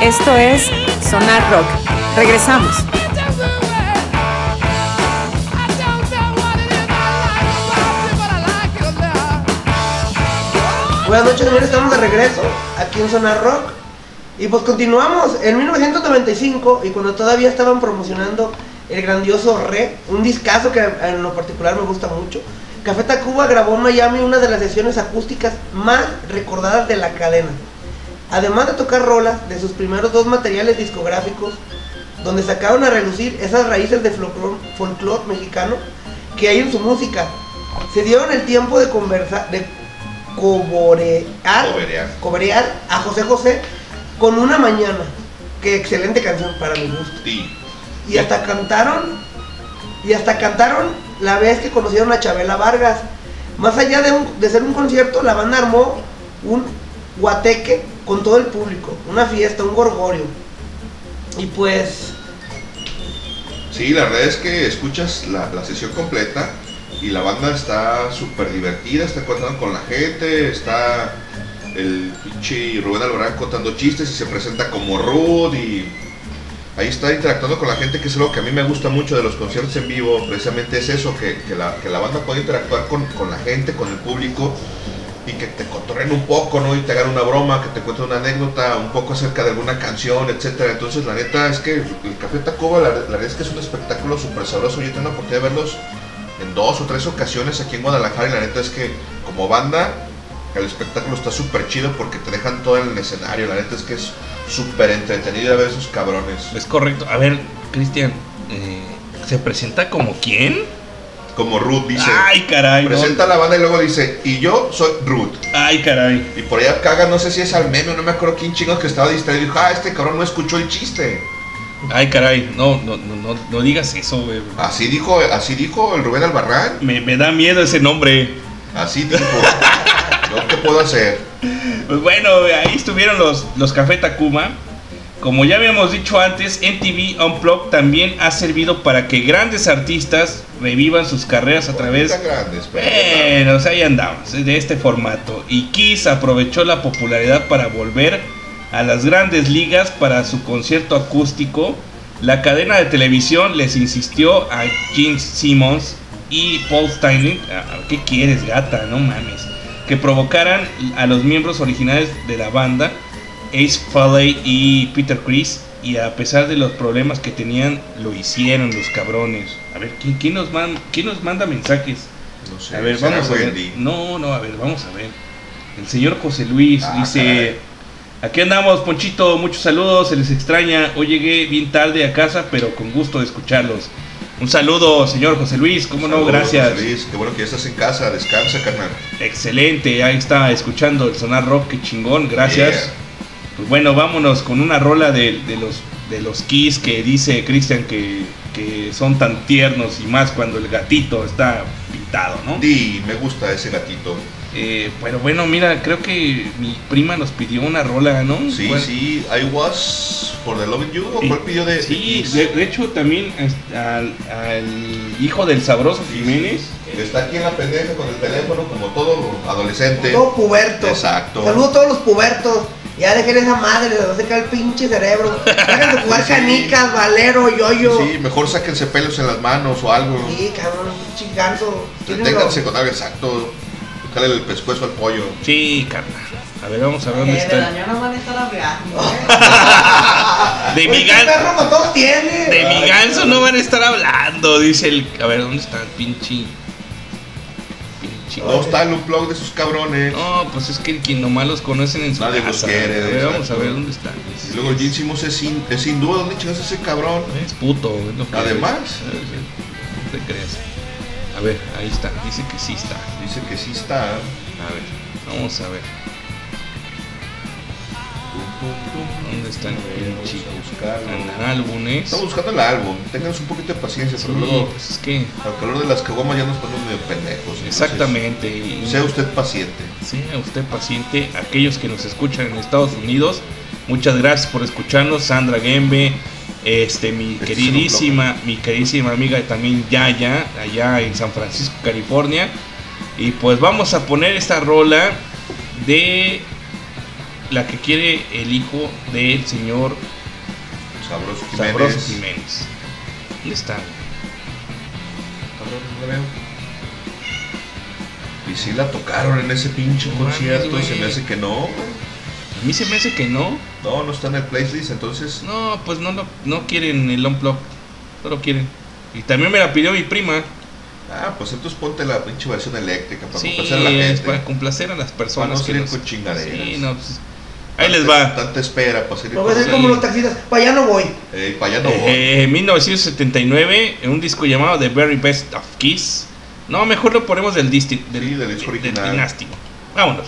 Esto es Sonar Rock. Regresamos. Buenas noches, estamos de regreso aquí en Sonar Rock. Y pues continuamos en 1995 y cuando todavía estaban promocionando el grandioso Re, un discazo que en lo particular me gusta mucho. Café Tacuba grabó en Miami una de las sesiones acústicas más recordadas de la cadena. Además de tocar rolas de sus primeros dos materiales discográficos, donde sacaron a relucir esas raíces de folclore mexicano que hay en su música, se dieron el tiempo de conversar, de coborear, Coberear. coberear a José José con una mañana. Qué excelente canción para mi gusto. Sí. Y hasta cantaron, y hasta cantaron la vez que conocieron a Chabela Vargas. Más allá de, un- de ser un concierto, la banda armó un guateque con todo el público, una fiesta, un gorgorio. Y pues, Sí, la verdad es que escuchas la, la sesión completa y la banda está súper divertida, está contando con la gente, está el pinche Rubén Albarán contando chistes y se presenta como Ruth y ahí está interactuando con la gente, que es algo que a mí me gusta mucho de los conciertos en vivo, precisamente es eso, que, que la, banda puede interactuar con, con la gente, con el público y que te cotorren un poco, ¿no? Y te hagan una broma, que te cuenten una anécdota, un poco acerca de alguna canción, etcétera. Entonces, la neta es que el Café Tacuba, la, la verdad es que es un espectáculo súper sabroso. Yo tengo la oportunidad de verlos en dos o tres ocasiones aquí en Guadalajara y la neta es que como banda el espectáculo está súper chido porque te dejan todo en el escenario. La neta es que es súper entretenido a ver esos cabrones. Es correcto. A ver, Cristian, eh, ¿se presenta como quién? Como Ruth dice. Ay, caray. Presenta la banda y luego dice, y yo soy Ruth. Ay, caray. Y por allá caga, no sé si es al meme, no me acuerdo quién chingos que estaba distraído y dijo, ah, este cabrón no escuchó el chiste. Ay, caray. No, no, no, no, no digas eso, güey. Así dijo, así dijo el Rubén Albarrán. Me, me da miedo ese nombre. Así dijo. ¿Yo qué puedo hacer? Pues bueno, ahí estuvieron los, los Café Tacuba. Como ya habíamos dicho antes, MTV Unplugged también ha servido para que grandes artistas revivan sus carreras a través grandes, pero- Bueno, o sea, ahí andamos, de este formato. Y Kiss aprovechó la popularidad para volver a las grandes ligas para su concierto acústico. La cadena de televisión les insistió a Gene Simmons y Paul Stanley, "Ah, ¿qué quieres, gata? No mames. Que provocaran a los miembros originales de la banda, Ace Frehley y Peter Chris. Y a pesar de los problemas que tenían, lo hicieron los cabrones. A ver, ¿quién, quién nos, man- quién nos manda mensajes? No sé, A ver, vamos a ver. Wendy. No, no, a ver, vamos a ver. El señor José Luis Ah, dice: caray. Aquí andamos, Ponchito, muchos saludos, se les extraña. Hoy llegué bien tarde a casa, pero con gusto de escucharlos. Un saludo, señor José Luis, cómo no, gracias. José Luis, Qué bueno que ya estás en casa, descansa, carnal. Excelente, ahí está escuchando el sonar rock, qué chingón, gracias. Yeah. Pues bueno, vámonos con una rola de, de los de los Kiss que dice Cristian que, que son tan tiernos y más cuando el gatito está pintado, ¿no? Di, me gusta ese gatito. Eh, pero bueno, mira, creo que mi prima nos pidió una rola, ¿no? Sí, ¿Cuál? sí, I was for the loving you. ¿O Y- cuál pidió de Sí, de, de hecho también al, al hijo del sabroso Jiménez. Está aquí en la pendeja con el teléfono como todo adolescente. todo puberto. Exacto. Saludos a todos los pubertos. Ya dejen esa madre, les va a el pinche cerebro. Dejen de jugar Sí. canicas, valero, yoyo. Sí, mejor sáquense pelos en las manos o algo. Sí, cabrón. Tienen Deténganse los- con algo exacto. El pescuezo al pollo. Sí, carnal. A ver, vamos a ver dónde Eh, de está. no van a estar hablando. De mi ¿qué gan- perro con todos tiene? De mi ganso no van a estar hablando, dice el. A ver, ¿dónde está el pinche? No está el unplug de sus cabrones. No, pues es que quien nomás los conocen en su Nadie los casa. quiere, A ver, vamos a ver dónde está. Y luego Gene Simmons es, hin- es hindú. ¿Dónde chingas ese cabrón? Es puto, es lo que Además. No te creas. A ver, ahí está. Dice que sí está. Dice que sí está. A ver, vamos a ver. ¿Dónde está el pinche? En álbumes. Estamos buscando el álbum. Ténganos un poquito de paciencia, Sí, pero luego pues es que. al calor de las caguamas ya nos ponemos medio pendejos. Exactamente. Sea usted paciente. Sea usted paciente, aquellos que nos escuchan en Estados Unidos, Muchas gracias por escucharnos, Sandra Gembe, este, mi Este queridísima, mi queridísima amiga también Yaya, allá en San Francisco, California. Y pues vamos a poner esta rola de la que quiere el hijo del señor Sabroso Jiménez. Sabroso Jiménez. ¿Dónde está? Y si la tocaron en ese pinche concierto, se me hace que no. A mí se me hace que no. No, no está en el playlist, entonces. No, pues no, lo- no quieren el unplug. No lo quieren. Y también me la pidió mi prima. Ah, pues entonces ponte la pinche versión eléctrica para Sí, complacer a la es gente. para complacer a las personas. Para no salir nos- con chingaderas. Sí, no, pues, ahí les va. Tanta espera para salir No a ser Sí. como los taxistas, para allá no voy. Eh, para allá no voy. Eh, en 1979, en un disco llamado The Very Best of Kiss. No, mejor lo ponemos del, disti- del, Sí, del disco original. dinástico. Vámonos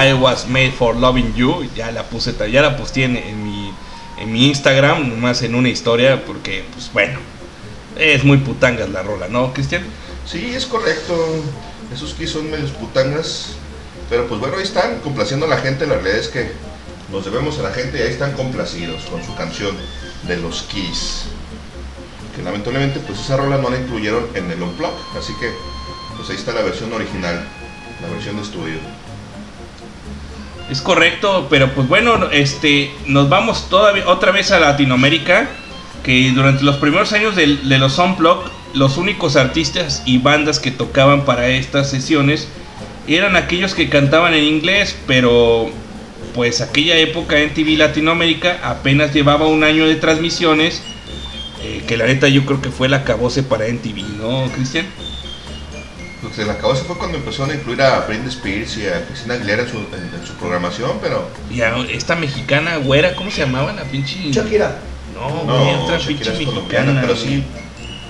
I was made for loving you. Ya la puse, ya la posteé en, en mi, en mi Instagram, nomás en una historia, porque pues bueno, es muy putangas la rola, ¿no, Cristian? Sí, es correcto. Esos Kiss son medios putangas. Pero pues bueno, ahí están complaciendo a la gente. La realidad es que nos debemos a la gente y ahí están complacidos con su canción de los Kiss. Que lamentablemente pues esa rola no la incluyeron en el Unplug. Así que pues ahí está la versión original, la versión de estudio. Es correcto, pero pues bueno, este, nos vamos todavía otra vez a Latinoamérica, que durante los primeros años de, de los Unplugged, los únicos artistas y bandas que tocaban para estas sesiones eran aquellos que cantaban en inglés, pero pues aquella época en TV Latinoamérica apenas llevaba un año de transmisiones, eh, que la neta yo creo que fue la cabose para NTV, ¿no, Cristian? Lo que se le acabó se fue cuando empezaron a incluir a Britney Spears y a Christina Aguilera en su, en- en su programación, pero Y a esta mexicana güera, ¿cómo se llamaba la pinche? Shakira. No, no, güey, otra Shakira pinche es mexicana. colombiana, pero sí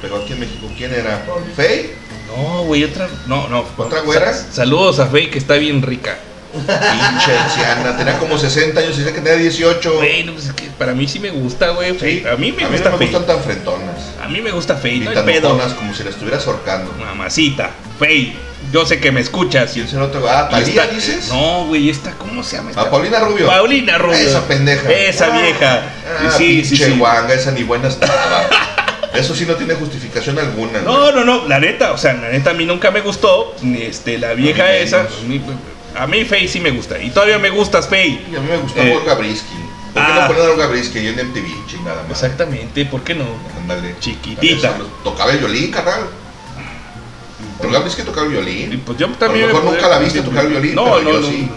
pegó aquí en México. ¿Quién era? ¿Faye? No, güey, otra. No, no. ¿Otra güera? Sa- saludos a Faye, que está bien rica. Pinche anciana, tenía como 60 años y dice que tenía 18. Güey, no, pues es que para mí sí me gusta, güey. Sí. A mí me a mí gusta no me gustan tan frentonas. A mí me gusta Faye, Y no hay tan pedo. como si la estuvieras ahorcando. Mamacita, Faye, yo sé que me escuchas. ¿Quién será otro? Ah, Y ¿Talía esta- dices? No, güey, esta, ¿cómo se llama? esta? A Paulina Rubio. Paulina Rubio. Esa pendeja. Esa vieja. Ah, sí, sí, pinche sí. guanga, esa ni buena estaba. Eso sí no tiene justificación alguna. No, no, no, la neta, o sea, la neta a mí nunca me gustó, ni este, la vieja esa, menos. A mí Faye sí me gusta, y todavía me gustas Faye. Y a mí me gustó Eh, Olga Brisky. ¿Por qué ah. no ponen a Olga Brisky ahí en MTV? Chingada madre. Exactamente, ¿por qué no? Ándale. Chiquitita. Tocaba el violín, carnal. Olga Brisky tocaba el violín. pues yo también... A lo mejor me nunca la viste tocar el violín, No, pero no, yo no, sí.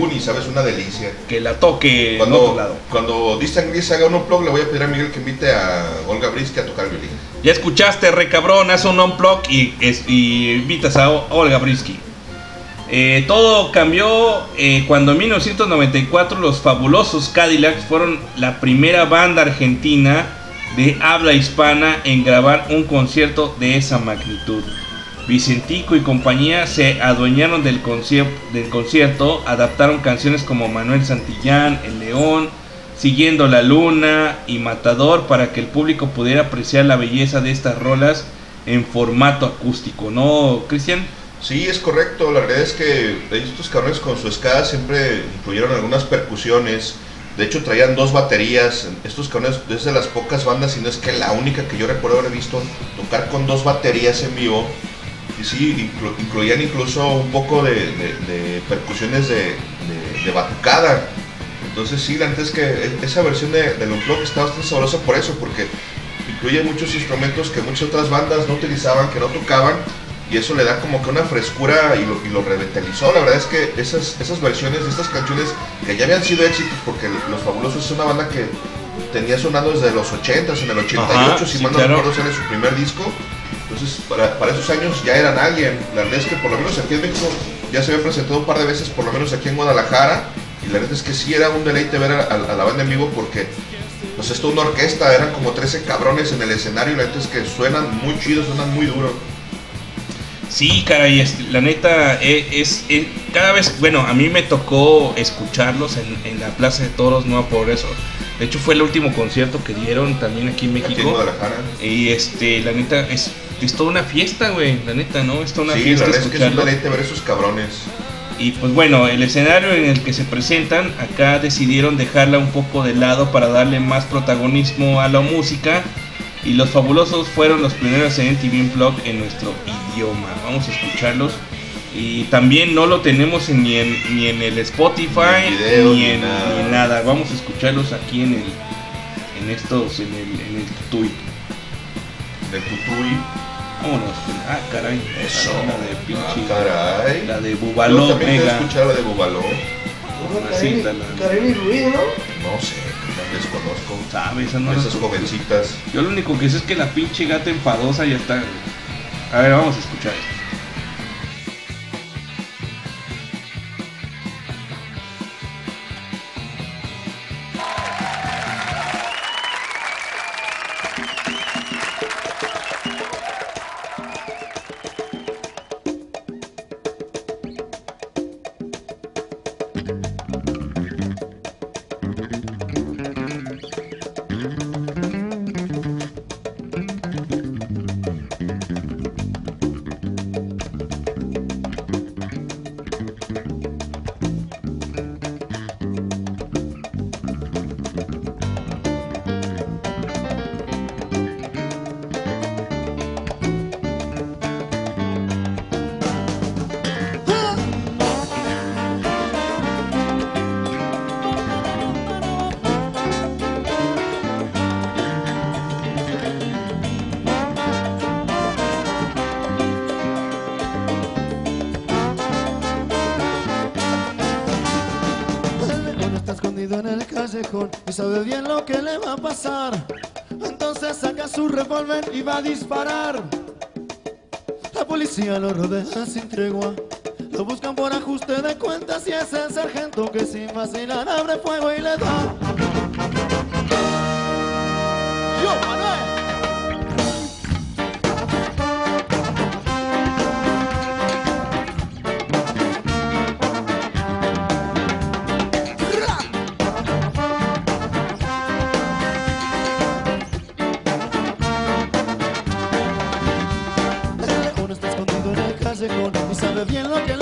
Uni, sabes, una delicia. Que la toque en otro Cuando, lado. cuando Distant Gris haga un unplug, le voy a pedir a Miguel que invite a Olga Brisky a tocar el violín. Ya escuchaste, re cabrón, haz un unplug y, es- y invitas a Olga Brisky. Eh, todo cambió eh, cuando en 1994 los fabulosos Cadillacs fueron la primera banda argentina de habla hispana en grabar un concierto de esa magnitud. Vicentico y compañía se adueñaron del, concier- del concierto, adaptaron canciones como Manuel Santillán, El León, Siguiendo la Luna y Matador para que el público pudiera apreciar la belleza de estas rolas en formato acústico, ¿no, Cristian? Sí, es correcto. La verdad es que estos cabrones con su escala siempre incluyeron algunas percusiones. De hecho, traían dos baterías. Estos cabrones es de las pocas bandas, y no es que la única que yo recuerdo haber visto tocar con dos baterías en vivo. Y sí, inclu- incluían incluso un poco de, de- de percusiones de, de, de batucada. Entonces sí, la neta es que esa versión de, del Unplugged está bastante sabrosa por eso, porque incluye muchos instrumentos que muchas otras bandas no utilizaban, que no tocaban, y eso le da como que una frescura y lo, y lo revitalizó. La verdad es que esas, esas versiones de estas canciones que ya habían sido éxitos, porque Los Fabulosos es una banda que tenía sonando desde los 80s, en el 88, Ajá, si sí, mal no claro. recuerdo, sale su primer disco. Entonces, para, para esos años ya eran alguien. La verdad es que por lo menos aquí en México ya se había presentado un par de veces, por lo menos aquí en Guadalajara. Y la verdad es que sí era un deleite ver a, a- a la banda en vivo porque, pues esto una orquesta, eran como 13 cabrones en el escenario. Y la verdad es que suenan muy chidos, suenan muy duro. Sí, caray, este, la neta e- es, es- cada vez, bueno, a mí me tocó escucharlos en, en la Plaza de Toros Nueva Progreso. De hecho fue el último concierto que dieron también aquí en Aquí en México. Guadalajara. Y este, la neta es, es toda una fiesta, güey, la neta, ¿no? Es toda una Sí, la fiesta verdad es que es un ver esos cabrones. Y pues bueno, el escenario en el que se presentan, acá decidieron dejarla un poco de lado para darle más protagonismo a la música. Y los fabulosos fueron los primeros en MTV Unplugged en nuestro idioma. Vamos a escucharlos. Y también no lo tenemos en- ni, en, ni en el Spotify Ni en video, ni, ni en, nada. ni nada. Vamos a escucharlos aquí en el en estos en el en el Tutui. De Tutuy. Vámonos. Ah, caray. Eso. La de pinche. Ah, caray. La de Yo Bubaló también Mega. escuchar la de Bubaló. Así, Kareli la- Kareli Ruiz, ¿no? No sé, la desconozco. ¿Sabes? No Esas jovencitas. Yo lo único que sé es que la pinche gata enfadosa ya está. A ver, vamos a escuchar esto. le va a pasar. Entonces saca su revólver y va a disparar. La policía lo rodea sin tregua. Lo buscan por ajuste de cuentas y es el sargento que sin vacilar abre fuego y le da. bien lo que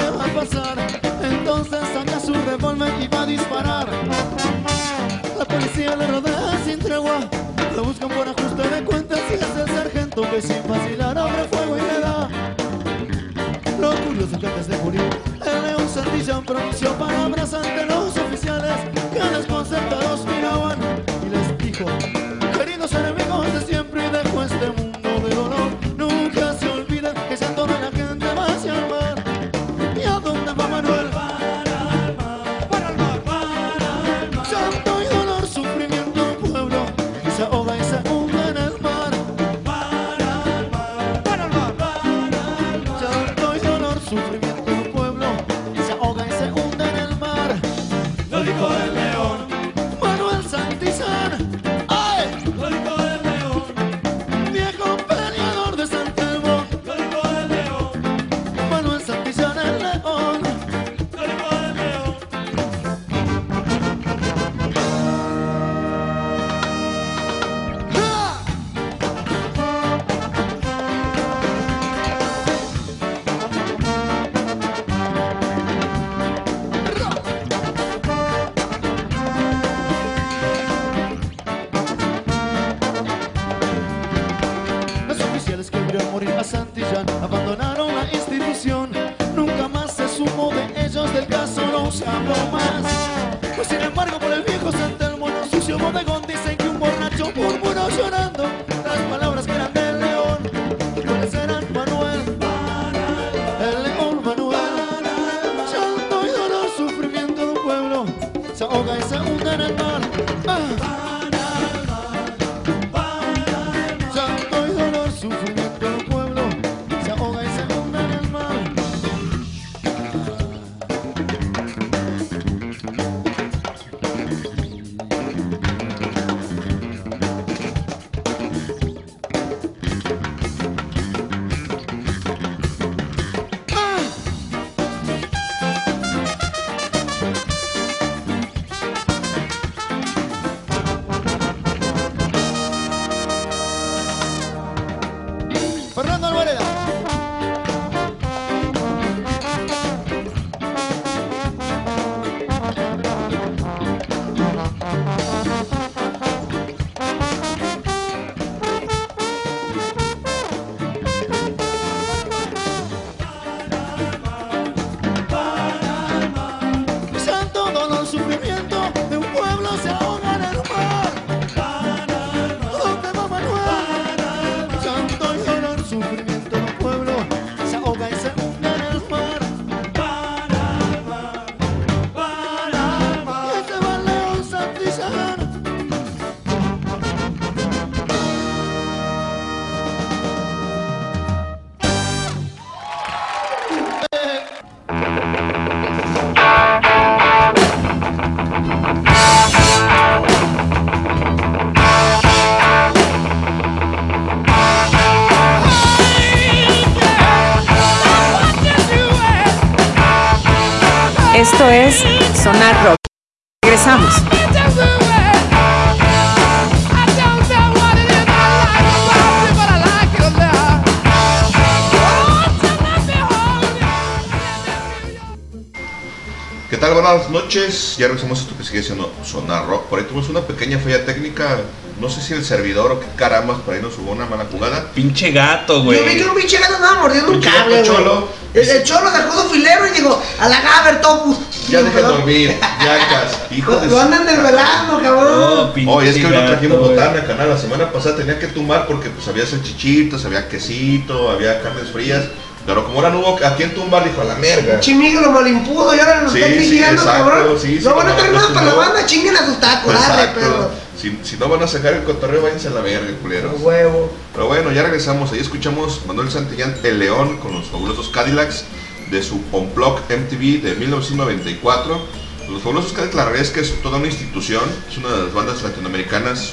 noches. Ya regresamos a esto que sigue siendo Sonar Rock. Por ahí tuvimos una pequeña falla técnica. No sé si el servidor o qué carambas, por ahí nos jugó una mala jugada. Pinche gato, güey. Yo vi que un pinche gato andaba mordiendo un cable, gato cholo. El, el cholo sacó su filero y dijo, a la Gaber, Topus. Ya perdón. dormir, yacas. Hijo de Lo andan desvelando, cabrón. No, Oye, es que hoy no trajimos botana, canal. La semana pasada tenía que tumbar porque pues había salchichitos, había quesito, había carnes frías. Pero como ahora no hubo a quién tumbar, dijo a la merga. Chimigo lo malimpudo y ahora nos Sí, está sí, criticando, exacto, cabrón. sí, no van a tener nada para la banda, chinguen a sus tacos, Exacto. pedo. Si, si no van a sacar el cotorreo, váyanse a la verga, culeros. Huevo. Pero bueno, ya regresamos. Ahí escuchamos Manuel Santillán El León con los fabulosos Cadillacs de su Unplug MTV de 1994. Los fabulosos Cadillacs, la realidad es que es toda una institución. Es una de las bandas latinoamericanas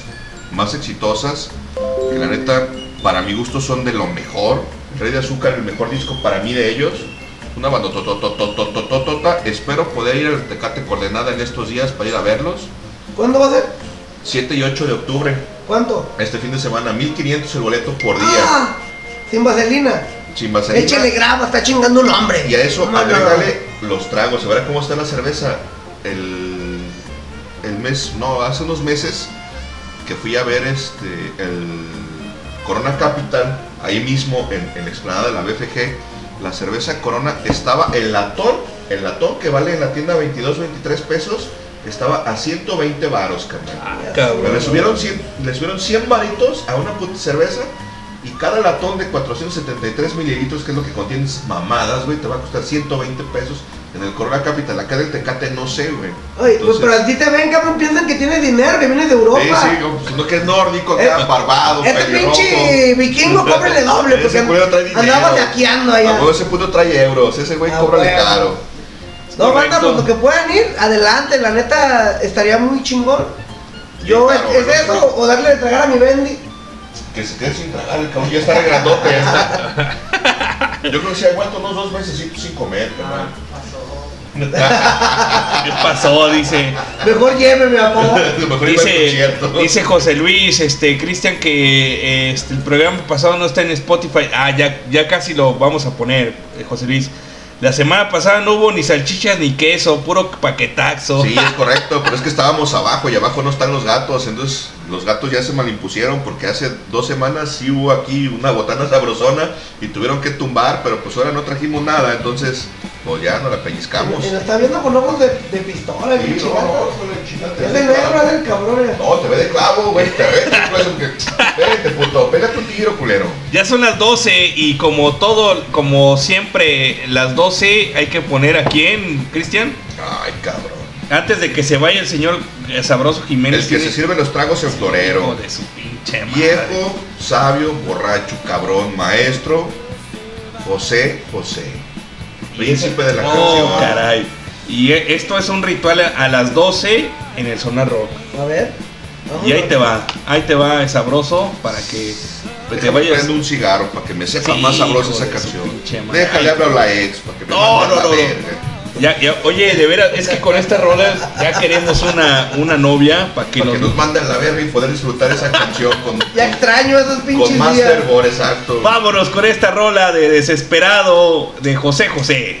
más exitosas. Que la neta, para mi gusto, son de lo mejor. Rey de Azúcar, el mejor disco para mí de ellos. Una banda tototototototota. Espero poder ir al Tecate Coordenada en estos días para ir a verlos. ¿Cuándo va a ser? 7 y 8 de octubre. ¿Cuánto? Este fin de semana, 1500 el boleto por día. Ah, sin vaselina. Sin vaselina. Échale graba, está chingando un hombre. Y a eso No, no, no. agrégale los tragos. A ver cómo está la cerveza. El, el mes, no, hace unos meses que fui a ver este el Corona Capital, ahí mismo en, en la explanada de la BFG, la cerveza Corona estaba el latón, el latón que vale en la tienda 22, 23 pesos, estaba a 120 varos, carnal. Ah, le subieron 100, le subieron 100 varitos a una puta cerveza y cada latón de 473 mililitros, que es lo que contiene mamadas, güey, te va a costar 120 pesos en el Corona Capital. Acá del Tecate no sé, güey. Oye, pues, pero a ti te ven, cabrón, piensan que tienes dinero, que vienes de Europa. Sí, sí, como, pues, no que es nórdico, que Eh, es barbado, Este pinche vikingo, cóbrele doble, Ese porque andaba saqueando A allá. huevo ese puto trae euros, ese güey Ah, cóbrale huevo. caro. No, banda, pues lo que puedan ir, adelante, la neta, estaría muy chingón. Yo, claro, ¿es bueno, eso? sí. O darle de tragar a mi Bendy. Que se quede sin tragar, el cabrón ya está re grandote. ya está. Yo creo que ha aguanto unos dos meses sin, sin comer, carnal. ¿Qué pasó? Dice. Mejor lléveme, amor. Mejor Dice, dice José Luis, este, Cristian, que este, el programa pasado no está en Spotify. Ah, ya, ya casi lo vamos a poner, eh, José Luis. La semana pasada no hubo ni salchichas ni queso, puro paquetazo. Sí, es correcto, pero es que estábamos abajo y abajo no están los gatos, entonces los gatos ya se malimpusieron porque hace dos semanas sí hubo aquí una botana sabrosona y tuvieron que tumbar, pero pues ahora no trajimos nada, entonces pues ya nos la pellizcamos. Y nos está viendo con ojos de, de pistola, Sí, no, Es de negro, clavo. es el cabrón. eh. No, te ve de clavo, güey, te ve, que- vete puto, pégate un tiro, culero. Ya son las 12 y como todo, como siempre, las 12 hay que poner a quién, Cristian. Ay, cabrón. Antes de que se vaya el señor eh, Sabroso Jiménez. El que se tiene- sirve los tragos en florero. de su pinche madre. Viejo, sabio, borracho, cabrón, maestro, José José. Príncipe de la Oh, canción. caray. Y eh, esto es un ritual a- las 12 en el Zona Rock. A ver. Y ahí te va, ahí te va sabroso para que pues, te Déjame vayas. prendo un cigarro para que me sepa Sí, más sabrosa esa canción. pinche. Déjale hablar a la ex para que me No, mande a no, la no, no. Ya, ya, oye, de veras, es que con esta rola ya queremos una, una novia para que Para que nos. nos mande a la verga y poder disfrutar esa canción con, Ya extraño esos con pinches más días. fervor, exacto. Vámonos con esta rola de desesperado de José José.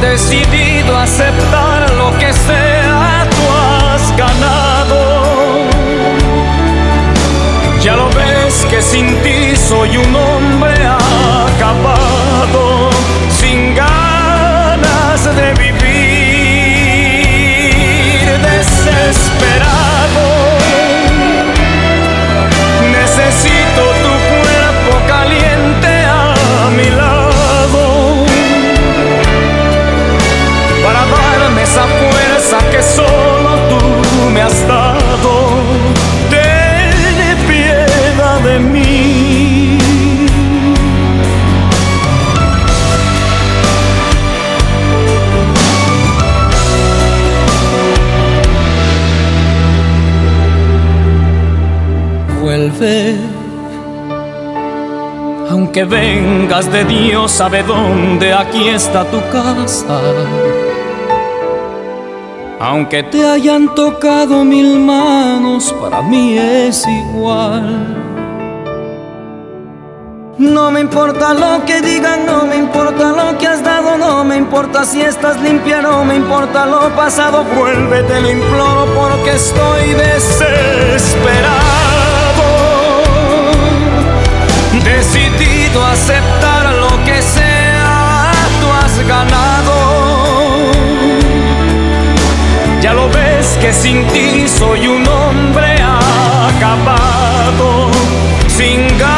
Decidido a aceptar lo que sea, tú has ganado. Ya lo ves que sin ti soy un que solo tú me has dado. Ten piedad de mí. Vuelve. Aunque vengas de Dios, sabe dónde, aquí está tu casa aunque te hayan tocado mil manos, para mí es igual. No me importa lo que digan, no me importa lo que has dado, no me importa si estás limpia, no me importa lo pasado, vuélvete, lo imploro porque estoy desesperado. Decidido a aceptar lo que sea, tú has ganado. Ya lo ves que sin ti soy un hombre acabado, sin ganas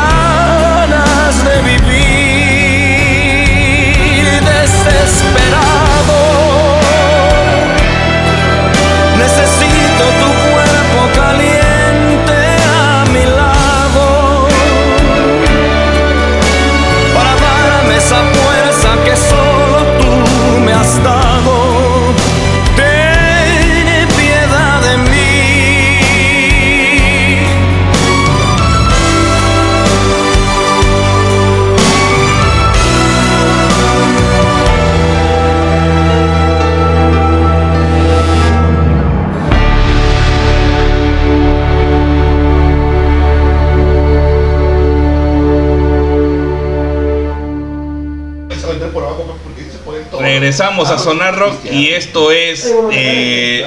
Regresamos a Sonar Rock y esto es eh,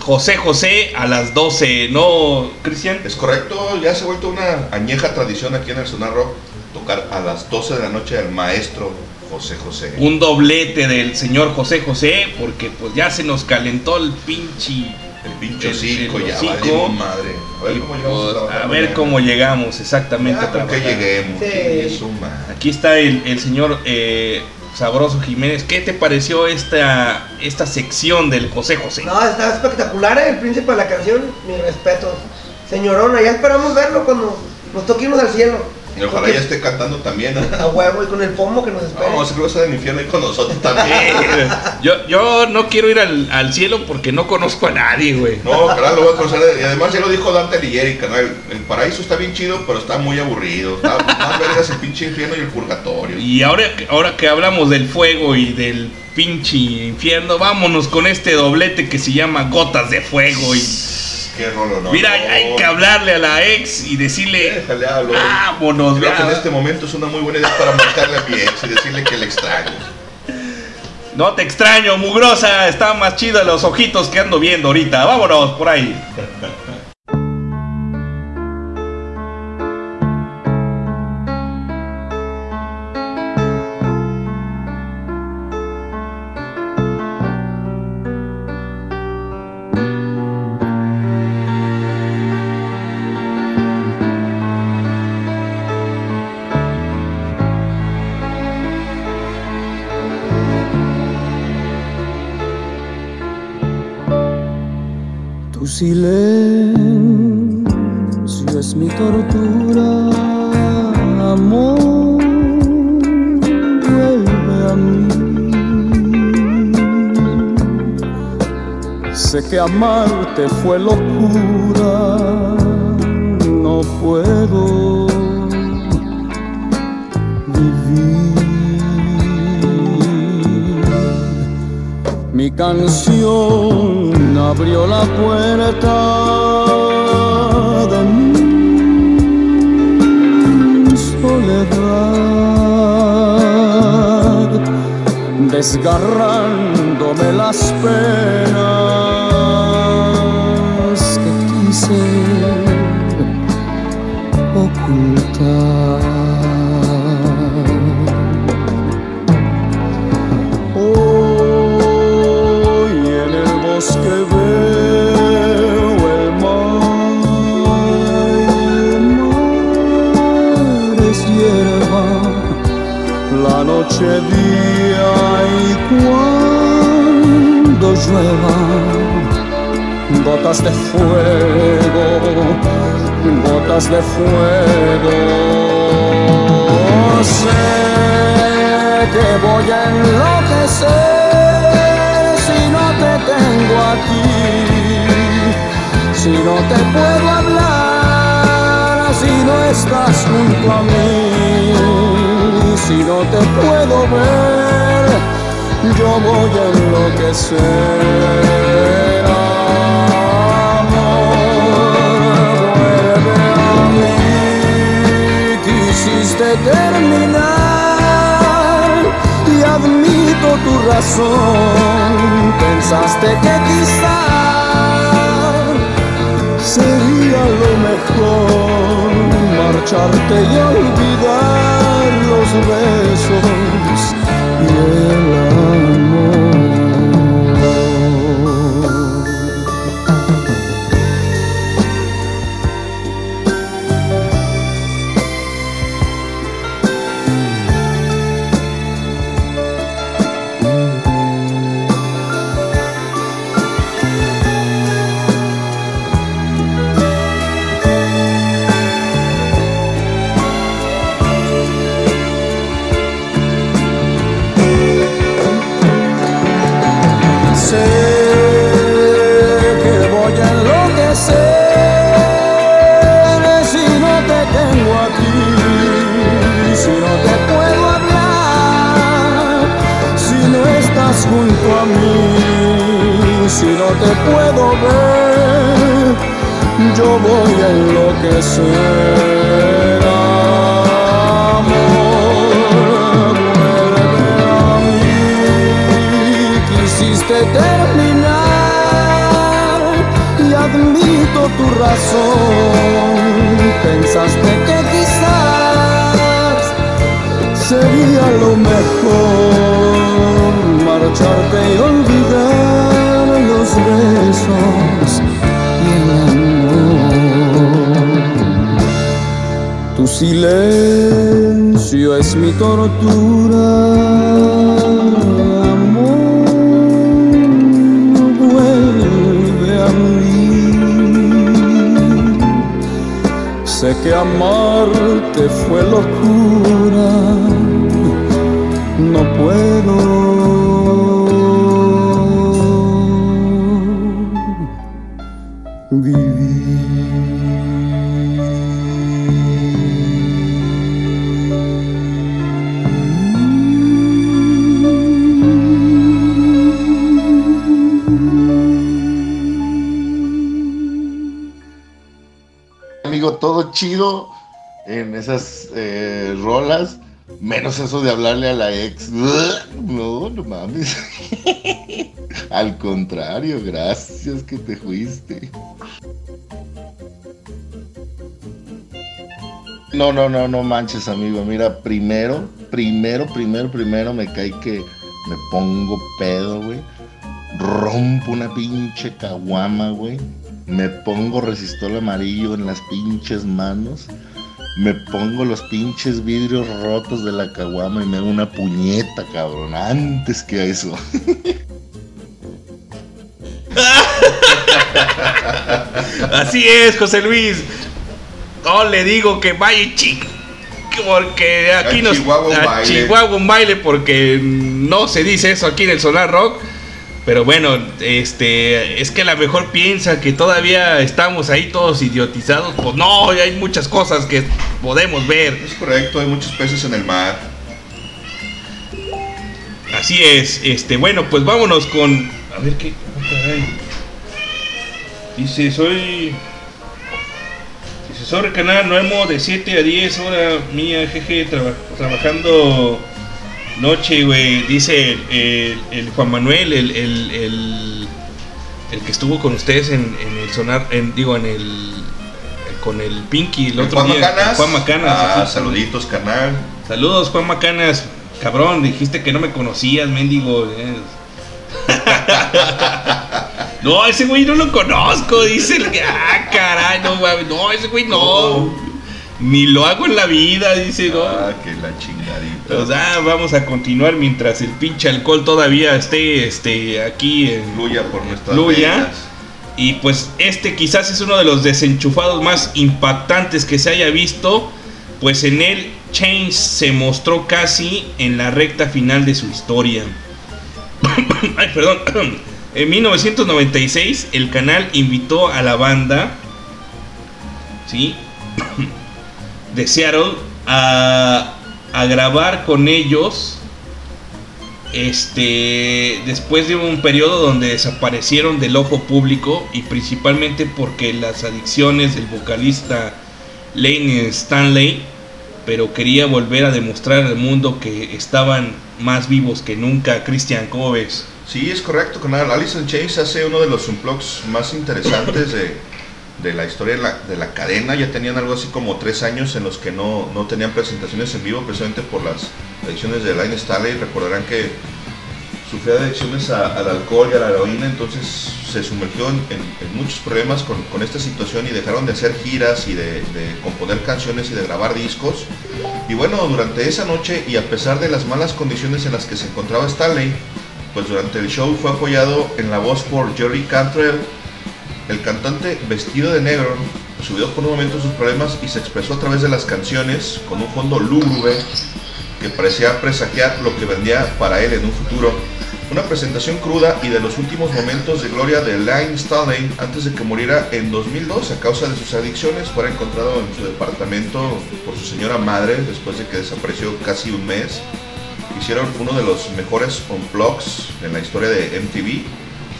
José José a las 12, ¿no, Cristian? Es correcto, ya se ha vuelto una añeja tradición aquí en el Sonar Rock tocar a las 12 de la noche al maestro José José. Un doblete del señor José José, porque pues ya se nos calentó el pinche. El pincho el- hocico, el ya hocico. valimos madre. A ver cómo llegamos pues, trabajar a ver cómo llegamos exactamente Ya a con que trabajar. lleguemos. Sí. Aquí está el, el señor eh, Sabroso Jiménez. ¿Qué te pareció esta, esta sección del José José? No, está espectacular eh, el príncipe de la canción. Mi respeto. Señorona, ya esperamos verlo cuando nos toque irnos al cielo. Y ojalá ya esté cantando también. ¿no? A huevo y con el pomo que nos espera. No, seguro está del infierno ahí con nosotros también. Yo, yo no quiero ir al, al cielo porque no conozco a nadie, güey. No, claro, lo voy a conocer. Y además ya lo dijo Dante Alighieri, canal. El paraíso está bien chido, pero está muy aburrido. Está más vergas el pinche infierno y el purgatorio. Y ahora, que- ahora que hablamos del fuego y del pinche infierno, vámonos con este doblete que se llama Gotas de Fuego. Y Qué rolo, no. mira, no. hay que hablarle a la ex y decirle, Déjale hablo. vámonos, Creo que en este momento es una muy buena idea para marcarle a mi ex y decirle que le extraño. No te extraño, mugrosa, está más chido los ojitos que ando viendo ahorita. Vámonos por ahí. que amarte fue locura, no puedo vivir. Mi canción abrió la puerta de mi soledad, desgarrándome las penas ocultar. Hoy en el bosque veo el mar, el mar es hierba, la noche gotas de fuego, gotas de fuego. Sé que voy a enloquecer si no te tengo aquí, si no te puedo hablar, si no estás junto a mí, si no te puedo ver, yo voy a enloquecer. Terminar y admito tu razón. Pensaste que quizás sería lo mejor marcharte y olvidar los besos y el amor. Te puedo ver, yo voy a enloquecer. Amor, vuelve a mí quisiste terminar y admito tu razón. Pensaste que quizás sería lo mejor marcharte y olvidar y el amor. Tu silencio es mi tortura. Sé que amarte fue locura, no puedo. Todo chido en esas eh, rolas, menos eso de hablarle a la ex. No, no mames. Al contrario, gracias que te fuiste. No, no, no, no manches, amigo. Mira, primero, primero, primero, primero me cae que me pongo pedo, güey. Rompo una pinche caguama, güey. Me pongo resistol amarillo en las pinches manos. Me pongo los pinches vidrios rotos de la caguama y me hago una puñeta, cabrón. Antes que eso. Así es, José Luis. No le digo que vaya chi porque aquí A nos Chihuahua un a baile. Chihuahua un baile porque no se dice eso aquí en el Sonar Rock. Pero bueno, este es que a lo mejor piensa que todavía estamos ahí todos idiotizados. Pues no, hay muchas cosas que podemos ver. Es correcto, hay muchos peces en el mar. Así es, este, bueno, pues vámonos con. A ver qué. caray. Dice, soy. Dice, soy canal Nuevo de 7 a 10 horas mía, jeje, traba- trabajando noche, güey. Dice eh, el Juan Manuel, el, el, el, el que estuvo con ustedes en, en el sonar, en, digo, en el, el con el Pinky el otro Juan día. Macanas. Juan Macanas. Ah, saluditos, canal. Saludos, Juan Macanas. Cabrón, dijiste que no me conocías, mendigo. no, ese güey no lo conozco, dice el. Ah, caray, no, mames, no, ese güey no. Ni lo hago en la vida, dice, no. Ah, que la chingadita. O sea, vamos a continuar mientras el pinche alcohol todavía esté este, aquí en, Fluya por nuestras venas. Y pues este quizás es uno de los desenchufados más impactantes que se haya visto, pues en él Chains se mostró casi en la recta final de su historia. Ay, perdón. En 1996 el canal invitó a la banda, ¿sí? De Seattle a, grabar con ellos este después de un periodo donde desaparecieron del ojo público y principalmente porque las adicciones del vocalista Lane Stanley pero quería volver a demostrar al mundo que estaban más vivos que nunca Christian Coves Sí, es correcto, canal. Alice in Chains hace uno de los unplugs más interesantes de, de la historia de la, de la cadena. Ya tenían algo así como tres años en los que no, no tenían presentaciones en vivo, precisamente por las adicciones de Line Staley. Recordarán que sufría adicciones al alcohol y a la heroína, entonces se sumergió en, en- en muchos problemas con, con esta situación y dejaron de hacer giras y de, de componer canciones y de grabar discos. Y bueno, durante esa noche y a pesar de las malas condiciones en las que se encontraba Stanley, pues durante el show fue apoyado en la voz por Jerry Cantrell. El cantante vestido de negro subió por un momento sus problemas y se expresó a través de las canciones con un fondo lúgubre que parecía presagiar lo que vendría para él en un futuro. Una presentación cruda y de los últimos momentos de gloria de Line Staley antes de que muriera en 2002 a causa de sus adicciones. Fuera encontrado en su departamento por su señora madre después de que desapareció casi un mes. Hicieron uno de los mejores unplugs en la historia de MTV.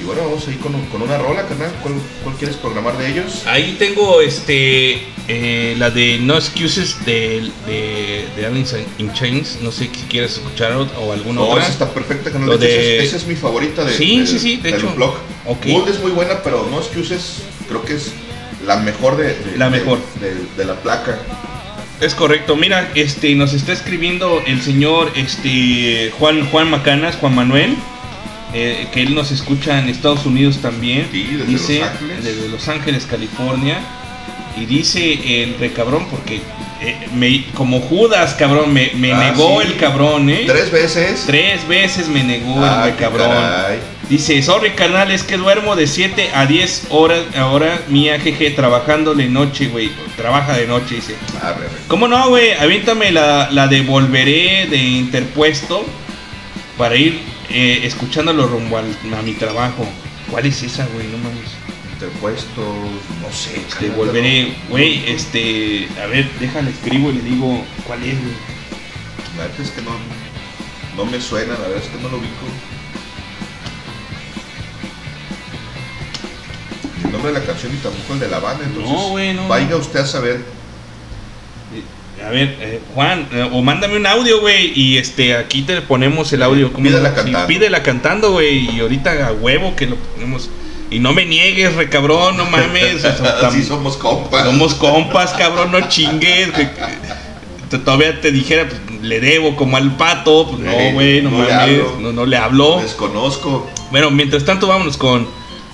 Y bueno, vamos a ir con, con una rola, carnal. ¿Cuál, cuál quieres programar de ellos? ahí tengo este eh, la de No Excuses de, de, de Alice in Chains no sé si quieres escuchar o, alguna No, otra esa está perfecta, carnal. De de- esa, es, esa es mi favorita de, Sí, del- sí, sí, de del hecho. unplug. Ok. Wood es muy buena, pero No Excuses creo que es la mejor de, de- La de- mejor. de, de la placa. Es correcto, mira, este nos está escribiendo el señor este Juan Juan Macanas, Juan Manuel, eh, que él nos escucha en Estados Unidos también. Sí, desde dice Los Ángeles. desde Los Ángeles, California. Y dice el recabrón porque eh, me, como Judas, cabrón, me, me Ah, negó sí. el cabrón, ¿eh? Tres veces. Tres veces me negó Ah, el cabrón. caray. Dice, sorry canal, es que duermo de 7 a 10 horas ahora, mía, jeje, trabajando de noche, güey. Trabaja de noche, dice. Arre, arre. ¿Cómo no, güey? Aviéntame la, la de Volveré de Interpuesto para ir eh, escuchándolo rumbo al- a mi trabajo. ¿Cuál es esa, güey? No mames. Interpuestos, no sé. Te carnal, volveré, güey, este... A ver, déjale, escribo y le digo cuál es, güey. La verdad es que no, no me suena, la verdad es que no lo ubico. Ni El nombre de la canción y tampoco el de la banda, entonces No, güey, no, vaya usted a saber. A ver, eh, Juan, eh, o mándame un audio, güey, y este, aquí te ponemos el audio. ¿cómo Pídela no? cantando. pídela cantando, güey, y ahorita a huevo que lo ponemos. Y no me niegues, re cabrón, no mames. Así somos compas. Somos compas, cabrón, no chingues. Todavía te dijera, pues, le debo como al pato. Pues no, güey, no, mames. No, no le hablo. Desconozco. Bueno, mientras tanto, vámonos con,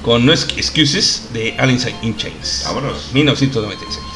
con No Excuses de Alice in Chains. Vámonos. 1996.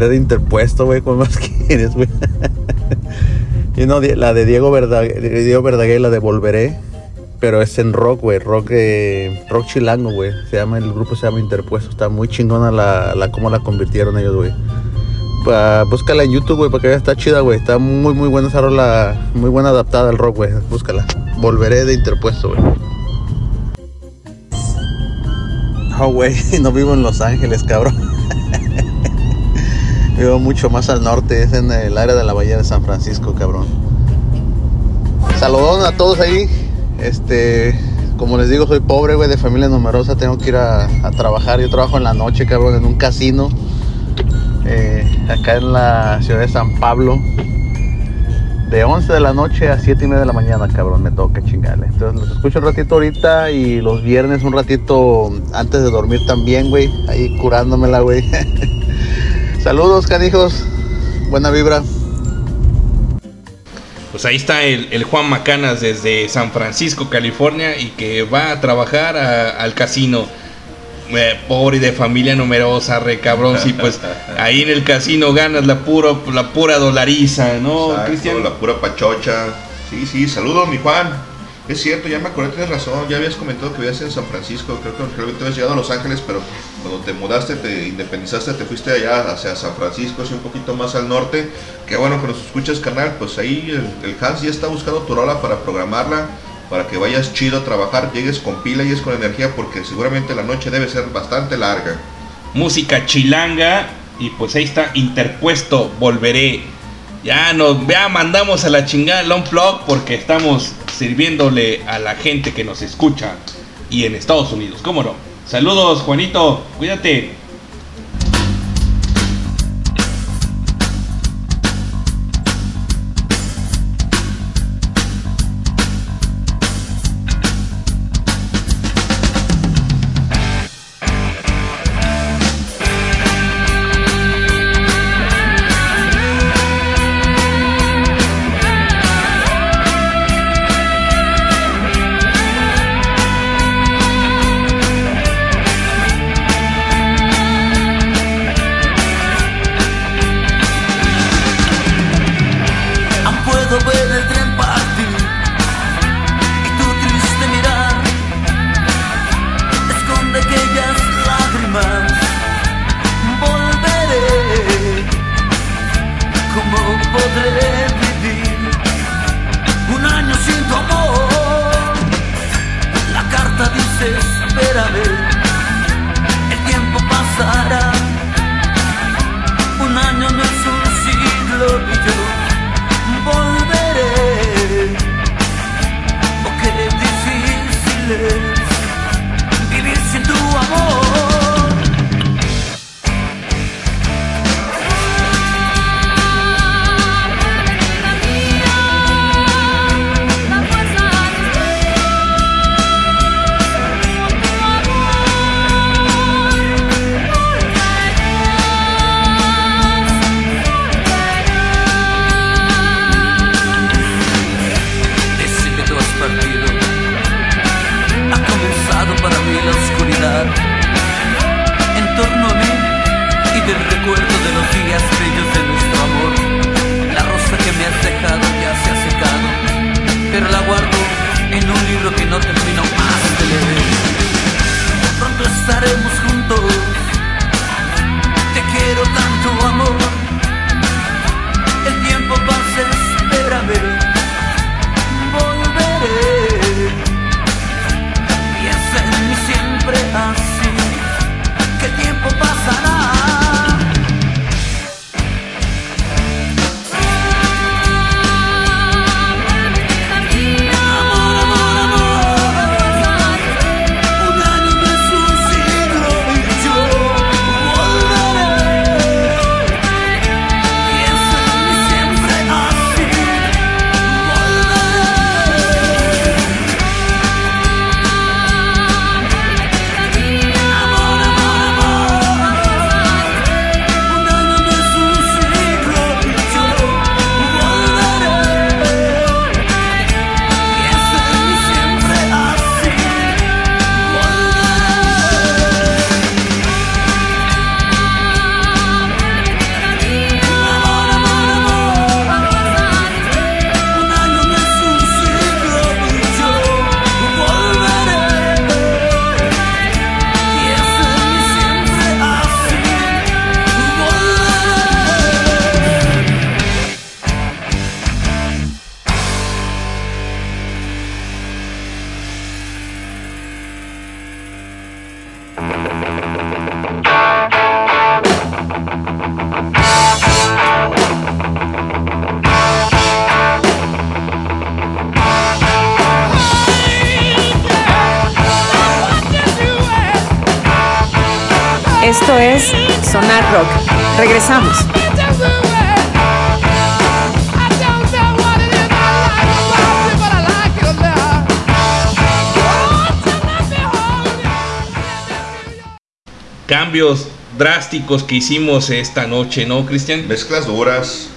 La de Interpuesto, güey, ¿cuál más quieres, güey? y no, la de Diego Verdaguer, Diego Verdaguer, la de Volveré, pero es en rock, güey, rock, eh, rock chilango, güey. Se llama, el grupo se llama Interpuesto, está muy chingona la, la cómo la convirtieron ellos, güey. Pa- búscala en YouTube, güey, para que veas, está chida, güey. Está muy, muy buena esa rola, muy buena adaptada al rock, güey. Búscala. Volveré de Interpuesto, güey. No, güey, no vivo en Los Ángeles, cabrón. Vivo mucho más al norte, es en el área de la Bahía de San Francisco, cabrón. Saludón a todos ahí. Este, como les digo, soy pobre, güey, de familia numerosa. Tengo que ir a, trabajar. Yo trabajo en la noche, cabrón, en un casino. eh, acá en la ciudad de San Pablo. De 11 de la noche a 7 y media de la mañana, cabrón, me toca chingarle. Entonces los escucho un ratito ahorita y los viernes un ratito antes de dormir también, güey. Ahí curándomela, güey. Saludos, canijos. Buena vibra. Pues ahí está el, el Juan Macanas desde San Francisco, California, y que va a trabajar a- al casino. Eh, pobre y de familia numerosa, re cabrón. Sí, pues ahí en el casino ganas la, puro, la pura dolariza, ¿no, Exacto, Cristian? la pura pachocha. Sí, sí, saludos, mi Juan. Es cierto, ya me acordé, tienes razón. Ya habías comentado que vivías en San Francisco. Creo que realmente habías llegado a Los Ángeles, pero cuando te mudaste, te independizaste, te fuiste allá hacia San Francisco, así un poquito más al norte. Qué bueno que nos escuchas, canal. Pues ahí el, Hans ya está buscando tu rola para programarla, para que vayas chido a trabajar, llegues con pila y es con energía, porque seguramente la noche debe ser bastante larga. Música chilanga, y pues ahí está interpuesto, volveré. Ya nos ya mandamos a la chingada el unplug porque estamos sirviéndole a la gente que nos escucha y en Estados Unidos, ¿cómo no? Saludos, Juanito, cuídate. en un libro que no termino más de leer. Pronto estaremos juntos. Te quiero tanto, amor. Cambios drásticos que hicimos esta noche, ¿no, Cristian? Mezclas duras.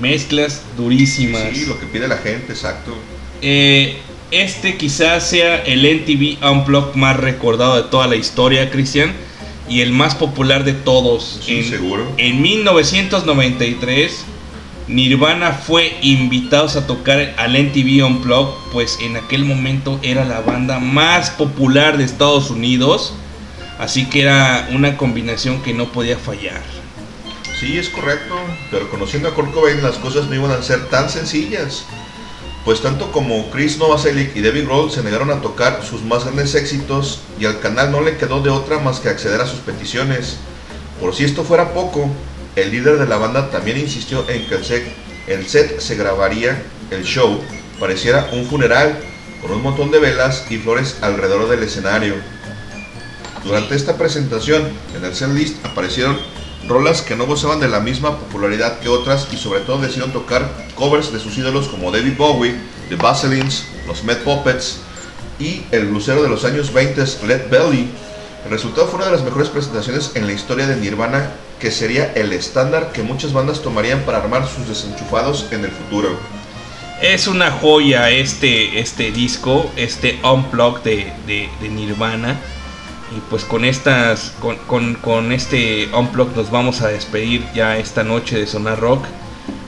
Mezclas durísimas. Sí, lo que pide la gente, exacto. Eh, este quizás sea el NTV Unplugged más recordado de toda la historia, Cristian, y el más popular de todos. Sí, en, seguro. en 1993, Nirvana fue invitados a tocar al NTV Unplugged, pues en aquel momento era la banda más popular de Estados Unidos, así que era una combinación que no podía fallar. Sí, es correcto, pero conociendo a Kurt las cosas no iban a ser tan sencillas. Pues tanto como Chris Novoselic y David Grohl se negaron a tocar sus más grandes éxitos y al canal no le quedó de otra más que acceder a sus peticiones. Por si esto fuera poco, el líder de la banda también insistió en que el set, el set se grabaría, el show, pareciera un funeral, con un montón de velas y flores alrededor del escenario. Durante esta presentación, en el setlist aparecieron rolas que no gozaban de la misma popularidad que otras y sobre todo decidieron tocar covers de sus ídolos como David Bowie, The Baselines, los Met Puppets y el blusero de los años 20 Led Belly. El resultado fue una de las mejores presentaciones en la historia de Nirvana, que sería el estándar que muchas bandas tomarían para armar sus desenchufados en el futuro. Es una joya este, este disco, este Unplugged de, de, de Nirvana. Y pues con estas, con, con, con este Unplugged nos vamos a despedir ya esta noche de Sonar Rock.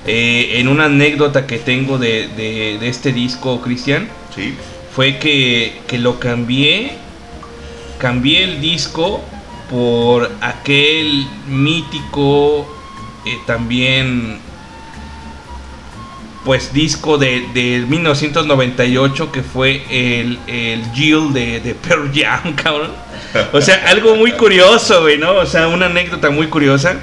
Eh, en una anécdota que tengo de, de, de este disco, Cristian, Sí, fue que, que lo cambié, cambié el disco por aquel mítico eh, también pues disco de, de 1998 que fue el, el Jill de, de Pearl Jam, cabrón. O sea, algo muy curioso, güey, ¿no? O sea, una anécdota muy curiosa.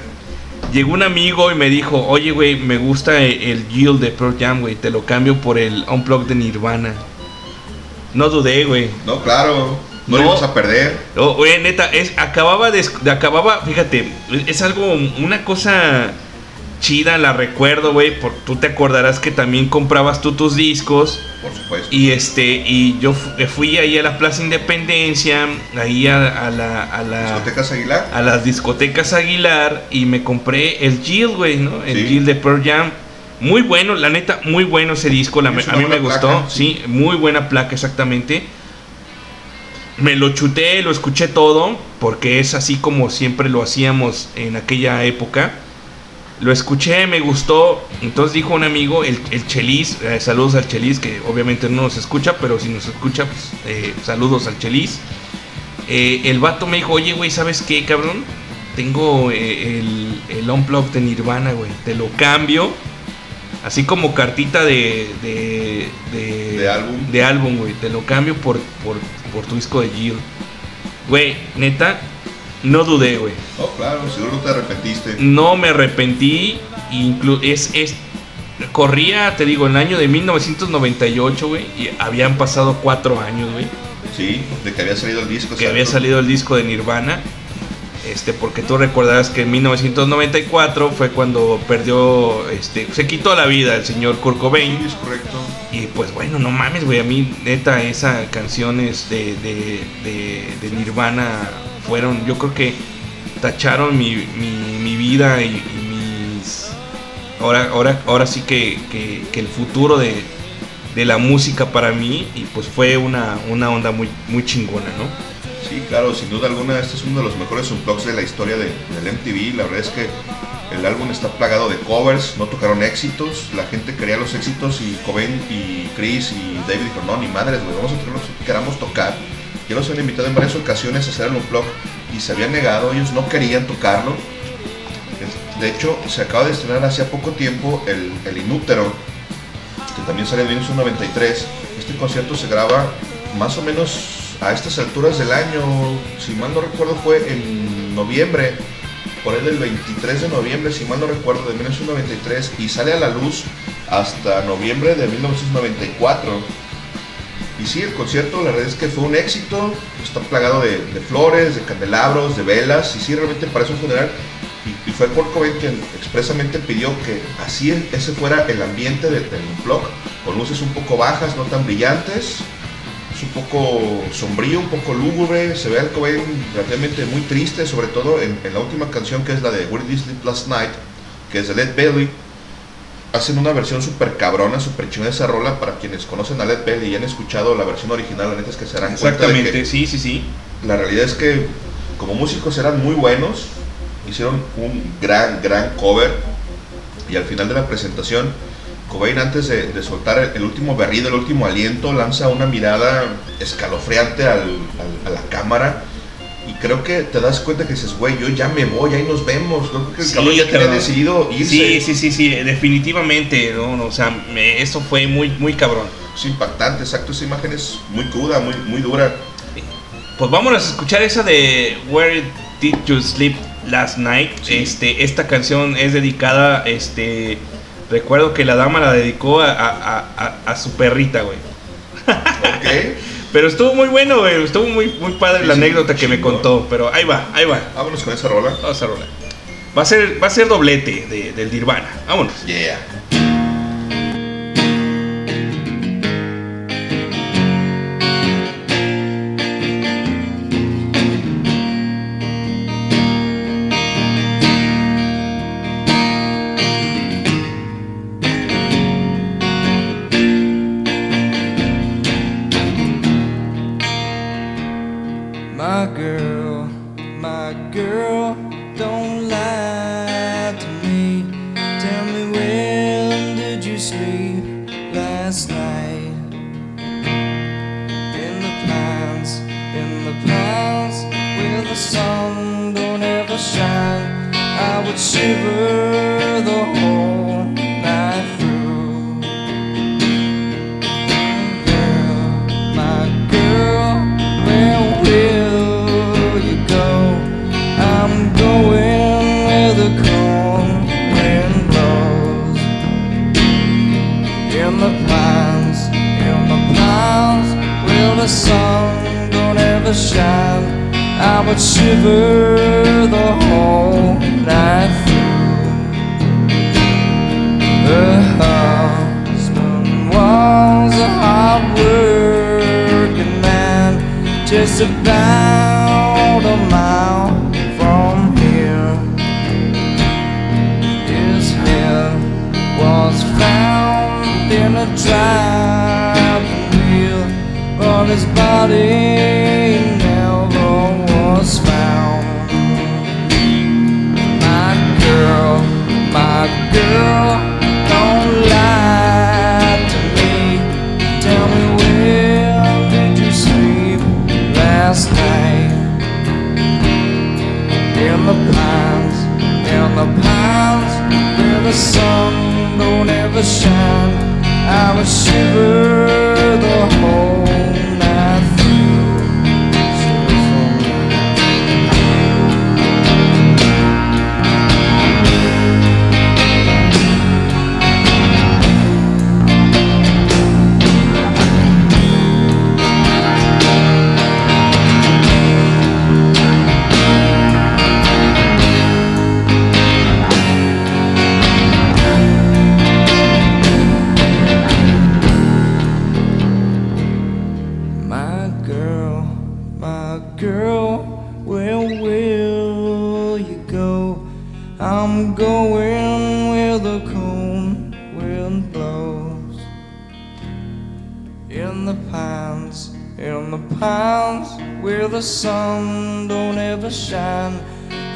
Llegó un amigo y me dijo, oye, güey, me gusta el, el Jill de Pearl Jam, güey, te lo cambio por el Unplugged de Nirvana. No dudé, güey. no, claro, no, No. íbamos a perder. Oh, Oye, neta, es, acababa de- acababa, fíjate, es algo, una cosa chida, la recuerdo, güey, tú te acordarás que también comprabas tú tus discos Por supuesto. y este, y yo fu- fui ahí a la Plaza Independencia, ahí a, a la, a la, Discotecas Aguilar. a las discotecas Aguilar y me compré el Jill, güey, ¿no? El Sí. Jill de Pearl Jam. Muy bueno, la neta, muy bueno ese disco. la- a mí me gustó, placa, sí, muy buena placa, exactamente. Me lo chuté, lo escuché todo, porque es así como siempre lo hacíamos en aquella época. Lo escuché, me gustó. Entonces dijo un amigo, el, el Chelis, eh, saludos al Chelis, que obviamente no nos escucha, pero si nos escucha, pues eh, saludos al Chelis. Eh, el vato me dijo, oye, güey, ¿sabes qué, cabrón? Tengo el, el Unplugged de Nirvana, güey. Te lo cambio. Así como cartita de... De, de, De álbum. De álbum, güey. Te lo cambio por, por, por tu disco de Jill. Güey, neta, no dudé, güey. No, claro, seguro no te arrepentiste. No me arrepentí. Inclu es, es, corría, te digo, en el año de 1998, güey. Y habían pasado cuatro años, güey. Sí, de que había salido el disco. Que había salido el disco de Nirvana. Este, porque tú recordarás que en 1994 fue cuando perdió, este, se quitó la vida el señor Kurt Sí, Cobain. es correcto. Y pues bueno, no mames, güey, a mí neta esa canciones de, de, de, de Nirvana fueron, yo creo que tacharon mi, mi, vida y, mis... Ahora, ahora, ahora sí que, que, el futuro de, de la música para mí y pues fue una, una onda muy, muy chingona, ¿no? Sí, claro, sin duda alguna, este es uno de los mejores unplugs de la historia de, del MTV. La verdad es que el álbum está plagado de covers, no tocaron éxitos, la gente quería los éxitos y Cobain y Chris y David dijeron, no, ni madres, güey, vamos a tocar que queramos tocar. Ya los habían invitado en varias ocasiones a hacer el unplug y se habían negado, ellos no querían tocarlo. De hecho, se acaba de estrenar hace poco tiempo el, el Inútero, que también sale en 1993. Este concierto se graba más o menos a estas alturas del año, si mal no recuerdo fue en noviembre, por del 23 de noviembre, si mal no recuerdo, de 1993, y sale a la luz hasta noviembre de 1994. Y sí, el concierto la verdad es que fue un éxito, está plagado de, flores, de candelabros, de velas, y sí, realmente parece un funeral. Y, fue Kurt Cobain quien expresamente pidió que así e- ese fuera el ambiente del, del blog, con luces un poco bajas, no tan brillantes, es un poco sombrío, un poco lúgubre, se ve al Cobain relativamente muy triste, sobre todo en, en la última canción que es la de Where Did You Sleep Last Night, que es de Led Belly, hacen una versión súper cabrona, súper chingona de esa rola para quienes conocen a Led Belly y han escuchado la versión original, la neta es que se darán cuenta de que Exactamente, sí, sí, sí. la realidad es que como músicos eran muy buenos, hicieron un gran, gran cover y al final de la presentación, Cobain antes de, de soltar el, el último berrido, el último aliento, lanza una mirada escalofriante al- al- a la cámara y creo que te das cuenta que dices, güey, yo ya me voy, ahí nos vemos, creo que el Sí, cabrón ya cabrón. decidido irse. Sí, sí, sí, sí, definitivamente, no, no, o sea, me- eso fue muy, muy cabrón. Es impactante, exacto, esa imagen es muy cruda, muy, muy dura. Pues vámonos a escuchar esa de Where Did You Sleep Last Night. Sí. Este, esta canción es dedicada, este, recuerdo que la dama la dedicó a, a- a- a su perrita, güey. ¿Ok? Pero estuvo muy bueno, güey, estuvo muy, muy padre Sí, la sí, anécdota que me contó, pero ahí va, ahí va. Vámonos con esa rola. Vamos a rolar. Va a ser, va a ser doblete de- del Nirvana. Vámonos. Yeah. My girl, my girl, don't lie shiver the whole night through. Her husband was a hard working man, just about sun don't ever shine.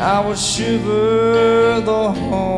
I would shiver the whole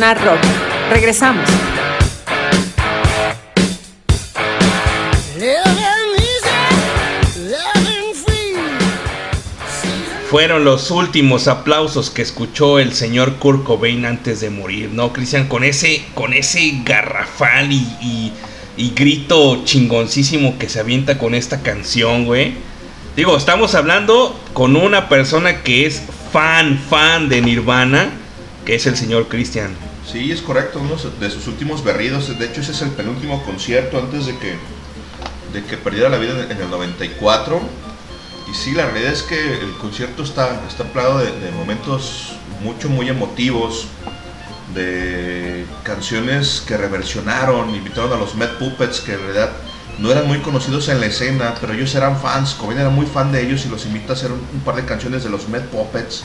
Sonar Rock. Regresamos. Fueron los últimos aplausos que escuchó el señor Kurt Cobain antes de morir, ¿no, Cristian? Con ese, con ese garrafal y, y- y grito chingoncísimo que se avienta con esta canción, güey. Digo, estamos hablando con una persona que es fan, fan de Nirvana, que es el señor Cristian. Sí, es correcto, uno de sus últimos berridos. De hecho, ese es el penúltimo concierto antes de que, de que perdiera la vida en el 94. Y sí, la realidad es que el concierto está, está plagado de, momentos mucho, muy emotivos, de canciones que reversionaron, invitaron a los Mad Puppets, que en realidad no eran muy conocidos en la escena, pero ellos eran fans, Cobain era muy fan de ellos y los invita a hacer un, un par de canciones de los Mad Puppets.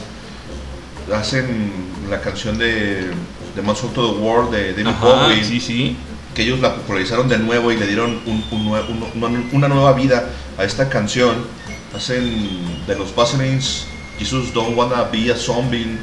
Hacen la canción de, de Monster to the World de David Ajá, Bowie sí, sí. que ellos la popularizaron de nuevo y le dieron un- un un- una, nueva vida a esta canción. Hacen de los Baselines, Jesus Don't Wanna Be a Zombie.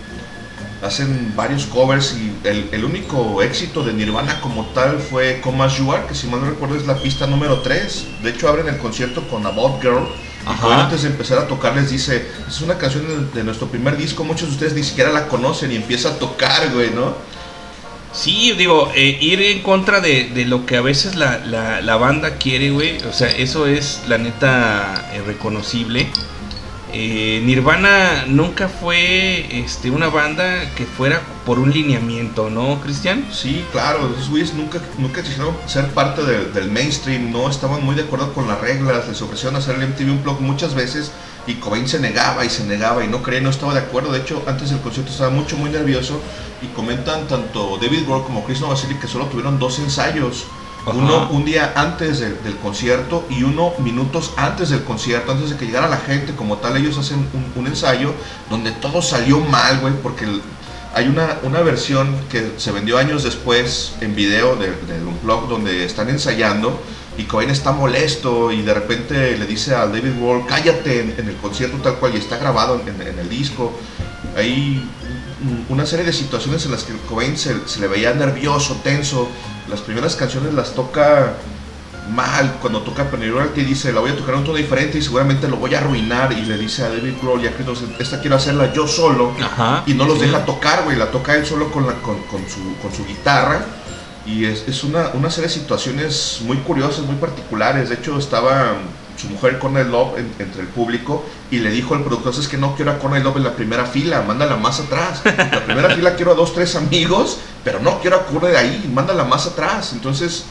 Hacen varios covers y el, el único éxito de Nirvana como tal fue Come As You Are, que si mal no recuerdo es la pista número 3. De hecho abren el concierto con About Girl. Y antes de empezar a tocar les dice, es una canción de, de nuestro primer disco, muchos de ustedes ni siquiera la conocen y empieza a tocar, güey, ¿no? Sí, digo, eh, ir en contra de, de lo que a veces la, la- banda quiere, güey. O sea, eso es la neta eh, reconocible. Eh, Nirvana nunca fue este, una banda que fuera por un lineamiento, ¿no, Cristian? Sí, claro, esos güeyes nunca, nunca quisieron ser parte del- del mainstream, no estaban muy de acuerdo con las reglas, les ofrecieron hacer el MTV Unplugged muchas veces y Cobain se negaba y se negaba y no creía, no estaba de acuerdo, de hecho antes del concierto estaba mucho, muy nervioso. Y comentan tanto David Grohl como Chris Novoselic que solo tuvieron dos ensayos, Ajá. uno un día antes del, del concierto y uno minutos antes del concierto, antes de que llegara la gente, como tal. Ellos hacen un, un ensayo donde todo salió mal, güey, porque el- hay una, una versión que se vendió años después en video de- del Unplugged donde están ensayando y Cobain está molesto y de repente le dice a David Wall, cállate en, en el concierto tal cual y está grabado en, en el disco. Hay un- una serie de situaciones en las que Cobain se, se le veía nervioso, tenso. Las primeras canciones las toca mal. Cuando toca Penny dice, la voy a tocar en un tono diferente y seguramente lo voy a arruinar. Y le dice a David Grohl y a Chris Novoselic, esta quiero hacerla yo solo. Ajá. Y no los sí. deja tocar, güey. La toca él solo con, la, con, con su, con su guitarra. Y es, una, una serie de situaciones muy curiosas, muy particulares. De hecho, estaba mm, su mujer Courtney Love en- entre el público y le dijo al productor, es que no quiero a Courtney Love en la primera fila, mándala más atrás. La primera fila quiero a dos, tres amigos, pero no quiero a Courtney ahí, mándala más atrás. Entonces,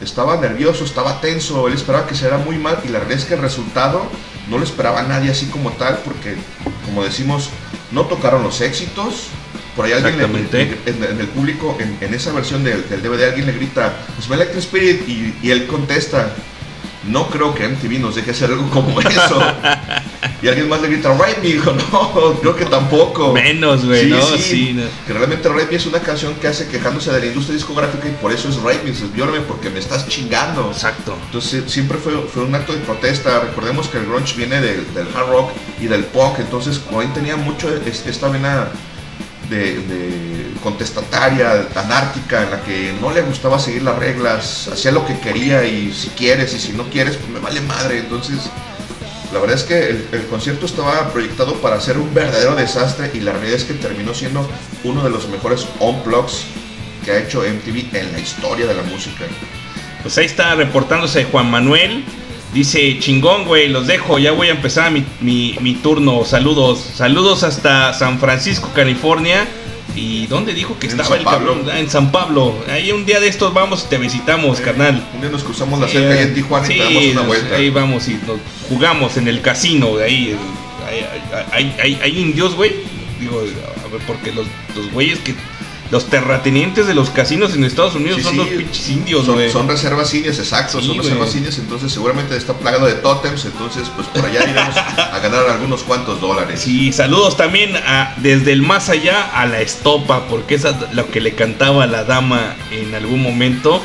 estaba nervioso, estaba tenso, él esperaba que se era muy mal y la realidad es que el resultado no lo esperaba nadie así como tal porque, como decimos, no tocaron los éxitos. Por ahí alguien le- en, en el público, en, en esa versión del, del DVD, alguien le grita, Smell Like Teen Spirit y, y él contesta, no creo que MTV nos deje hacer algo como eso. y alguien más le grita, Right Me, dijo, no, creo que tampoco. Menos, güey, Sí, ¿no? sí, Sí, no. que realmente Rape Me es una canción que hace quejándose de la industria discográfica y por eso es Rape Me, dices, porque me estás chingando. Exacto. Entonces siempre fue, fue un acto de protesta. Recordemos que el grunge viene del, del hard rock y del punk, entonces Cobain tenía mucho es- esta vena de, contestataria, anárquica, en la que no le gustaba seguir las reglas, hacía lo que quería y si quieres y si no quieres, pues me vale madre. Entonces, la verdad es que el, el concierto estaba proyectado para ser un verdadero desastre y la realidad es que terminó siendo uno de los mejores unplugs que ha hecho MTV en la historia de la música. Pues ahí está reportándose Juan Manuel. Dice, chingón, güey, los dejo, ya voy a empezar mi, mi- mi turno. Saludos, saludos hasta San Francisco, California. ¿Y dónde dijo que En estaba San el Pablo. cabrón? Ah, en San Pablo. Ahí un día de estos vamos y te visitamos, carnal. Un día nos cruzamos la cerca ahí en Tijuana y te damos una vuelta. Ahí vamos y nos jugamos en el casino de ahí. Hay, hay- hay- hay- hay indios, güey. Digo, a ver, porque los, los güeyes que los terratenientes de los casinos en Estados Unidos Sí, son sí. los pinches indios, Son, reservas indias, exacto, Sí, son reservas indias, entonces seguramente está plagado de tótems, entonces pues por allá iremos a ganar algunos cuantos dólares. Sí, saludos también a, desde el más allá a la estopa, porque esa es lo que le cantaba la dama en algún momento.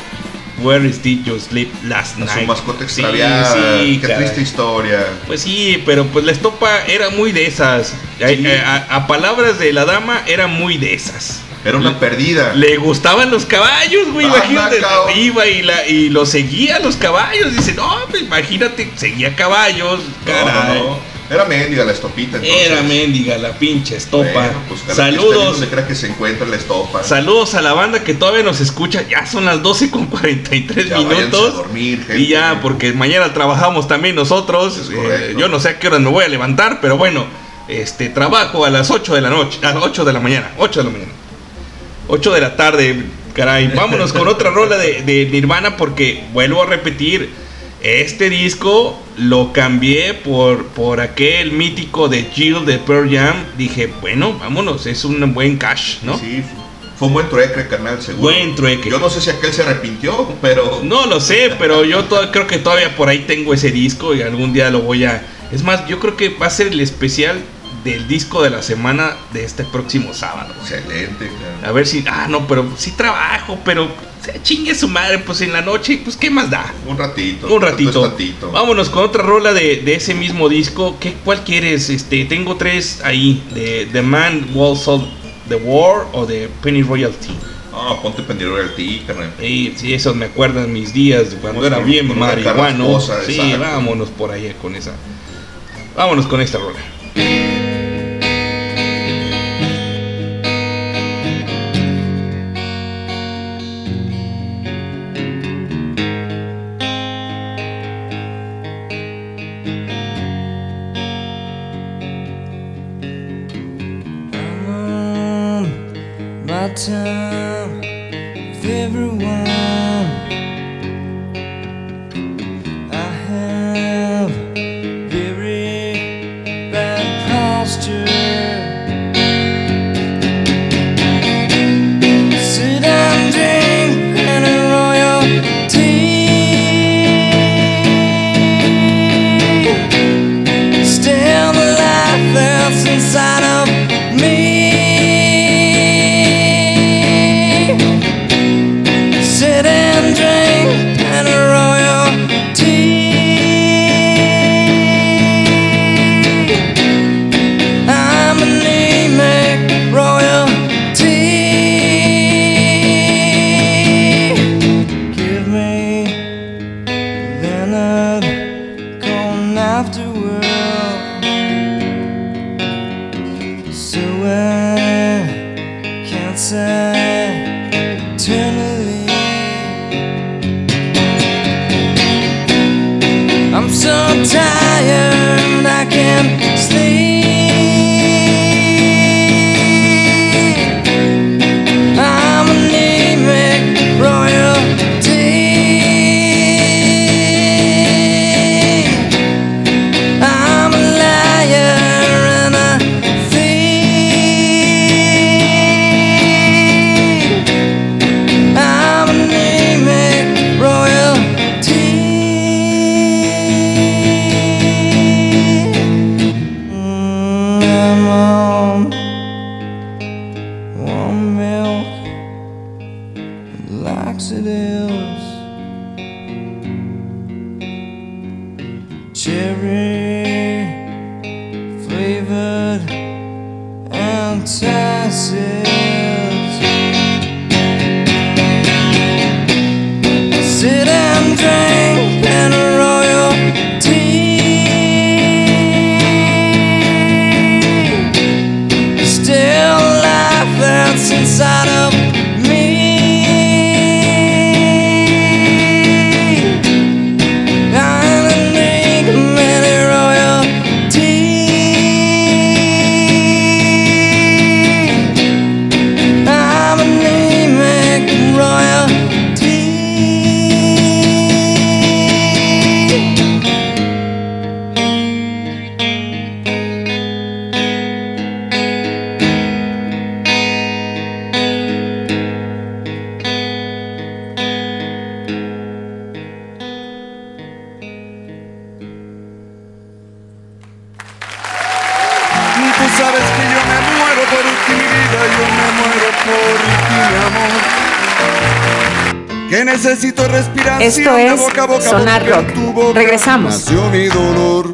Where is did you sleep last A night? su mascota Sí, extraviada, sí, qué caray. triste historia. Pues sí, pero pues la estopa era muy de esas. A- Sí. A, a palabras de la dama, era muy de esas. Era una perdida. Le gustaban los caballos, güey. Anda, Imagínate. cabrón. Iba y, la, y lo seguía los caballos. Dice, no, pues imagínate, seguía caballos. Caray. no, no. Era mendiga la estopita entonces. Era mendiga la pinche estopa. Bueno, pues, Saludos. donde crea que se encuentra la estopa. Saludos a la banda que todavía nos escucha. Ya son las 12 con 43 Ya minutos. a dormir, gente. Y ya, porque mañana trabajamos también nosotros. Eh, yo no sé a qué hora me voy a levantar, pero bueno, este trabajo a las 8 de la noche, a las 8 de la mañana, 8 de la mañana. 8 de la tarde, caray. Vámonos con otra rola de, de Nirvana porque vuelvo a repetir, este disco lo cambié por, por aquel mítico de Jill de Pearl Jam. Dije, bueno, vámonos, es un buen cash, ¿no? Sí, fue un buen trueque, carnal, seguro. Buen trueque. Yo no sé si aquel se arrepintió, pero. No lo sé, pero yo to- creo que todavía por ahí tengo ese disco y algún día lo voy a... Es más, yo creo que va a ser el especial del disco de la semana de este próximo sábado. Excelente, carnal. A ver si... Ah, no, pero sí trabajo, pero se chingue su madre, pues en la noche, pues ¿qué más da? Un ratito. Un ratito. tantito. Vámonos con otra rola de, de ese mismo disco. ¿Qué, ¿Cuál quieres? Este, tengo tres ahí. De The Man Who Sold the War o de Penny Royalty. Ah, ponte al ti, carnal. Sí, sí, eso me acuerdan mis días cuando era bien marihuano. Sí, exacto. vámonos por ahí con esa. Vámonos con esta rola. If everyone. sabes que yo me muero por ti, mi vida, yo me muero por ti, mi amor. Que necesito respirar. Esto es de boca a boca, Sonar Rock. Tu boca Regresamos. Nació mi dolor.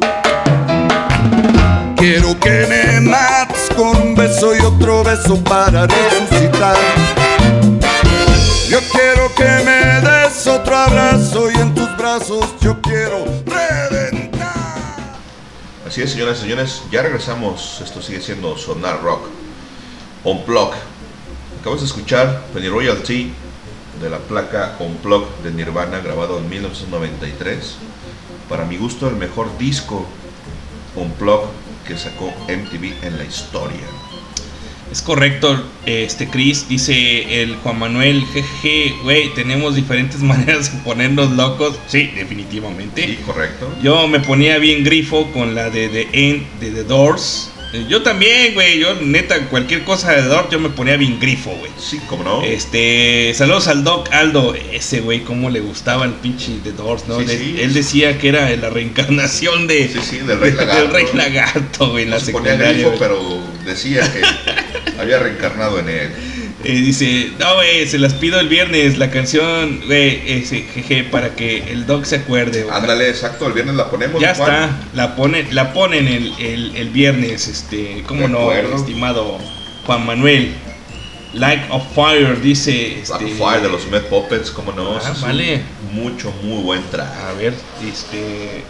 Quiero que me mates con un beso y otro beso para resucitar. Yo quiero que me des otro abrazo y en tus brazos yo quiero Así es, señoras y señores, ya regresamos. Esto sigue siendo Sonar Rock. On Plug. Acabas de escuchar Penny Royalty de la placa On Plug de Nirvana, grabado en 1993. Para mi gusto, el mejor disco On Plug que sacó MTV en la historia. Es correcto, este Chris dice el Juan Manuel, jeje, güey, tenemos diferentes maneras de ponernos locos. Sí, definitivamente. Sí, correcto. Yo me ponía bien grifo con la de The End de The Doors. Eh, Yo también, güey, yo neta cualquier cosa de Doors yo me ponía bien grifo, güey. Sí, como no. Este, saludos al Doc Aldo, ese güey, cómo le gustaba el pinche The Doors, ¿no? Sí, De- sí. él decía que era la reencarnación de, Sí, sí, del Rey Lagarto. del Rey Lagarto, güey, No la se ponía grifo, pero decía que había reencarnado en él. Eh, dice, no, güey, se las pido el viernes, la canción, güey, ese, jeje, para que el Doc se acuerde. güey. Ándale, exacto, el viernes la ponemos. Ya está, la ponen, la ponen el, el, el viernes, este, ¿cómo no, estimado Juan Manuel? Like of Fire, dice, este, Fire de los Met Puppets, como no. Ah, vale. Mucho, muy buen track. A ver, este,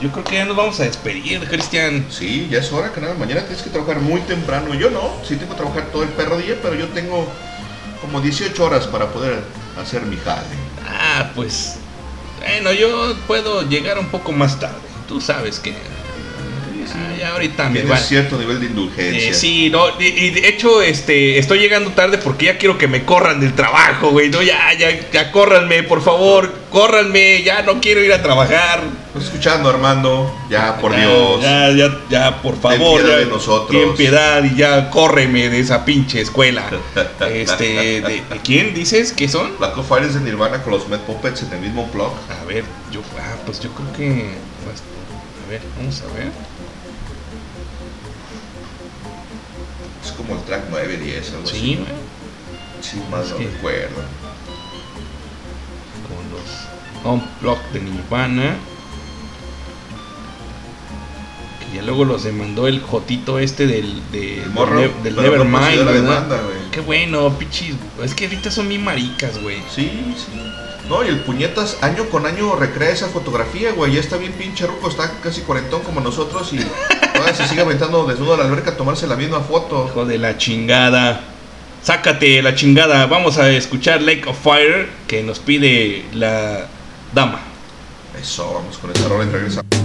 yo creo que ya nos vamos a despedir, Cristian. Sí, ya es hora, canal. Mañana tienes que trabajar muy temprano. Yo no, sí tengo que trabajar todo el perro día, pero yo tengo como 18 horas para poder hacer mi jale. Ah, pues, bueno, yo puedo llegar un poco más tarde, tú sabes que, ah, ya ahorita me va. cierto nivel de indulgencia. Eh, sí, no, y, y de hecho, este, estoy llegando tarde porque ya quiero que me corran del trabajo, güey. No, ya, ya, ya, córranme, por favor, córranme, ya no quiero ir a trabajar. Estás escuchando, Armando. Ya, por Ya, Dios. Ya, ya, ya, por favor. piedad ya, de nosotros. Ten piedad y ya córreme de esa pinche escuela. Este, ¿de, de quién dices que son? Black of Fire es de Nirvana con los Met Puppets en el mismo blog. A ver, yo, ah, pues yo creo que, pues, a ver, vamos a ver. Es como el track 9, 10, algo Sí, así. Sí, más no recuerdo. con los Unplugged de Nirvana. Ya luego los demandó el Jotito este del, de- El morro, del, no Nevermind. Qué bueno, pichis. Es que ahorita son bien maricas, güey. Sí, sí. No, y el puñetas año con año recrea esa fotografía, güey. Ya está bien pinche ruco, está casi cuarentón como nosotros y todavía se sigue aventando desnudo a la alberca a tomarse la misma foto. Hijo de la chingada. Sácate la chingada. Vamos a escuchar Lake of Fire que nos pide la dama. Eso, vamos con esta rola y regresamos.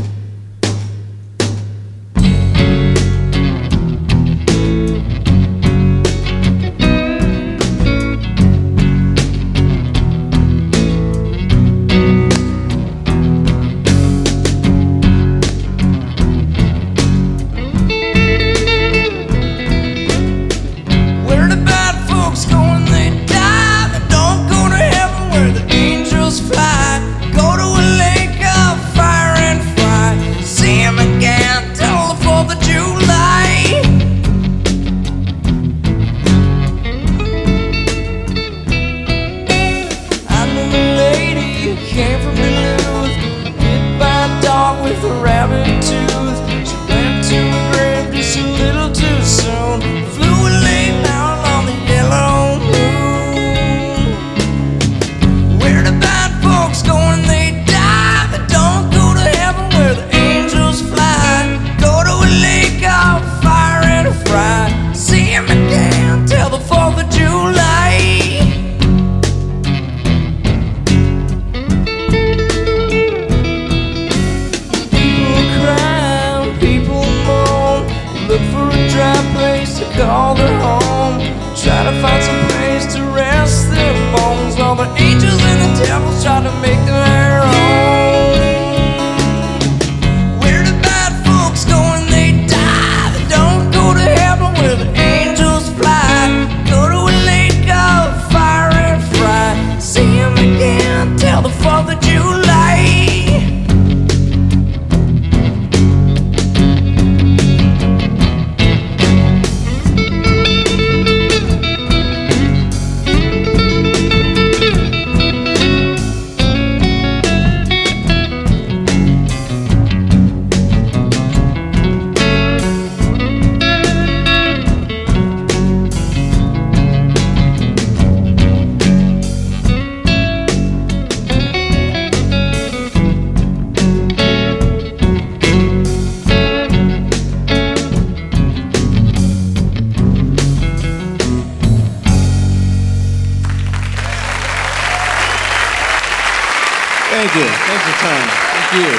Thank you. Thanks for time. Thank you.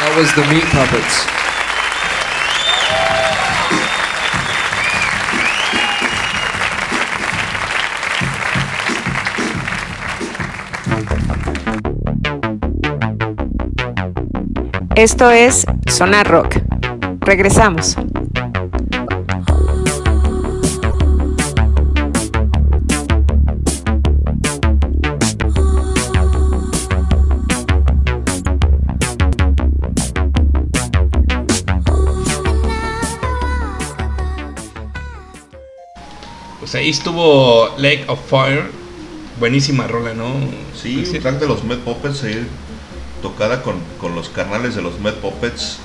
That was the Meat Puppets. Esto es Sonar Rock. Regresamos. Pues ahí estuvo Lake of Fire. Buenísima rola, ¿no? Sí, Cristian? un track de los Mad Puppets ahí tocada con, con los carnales de los Mad Puppets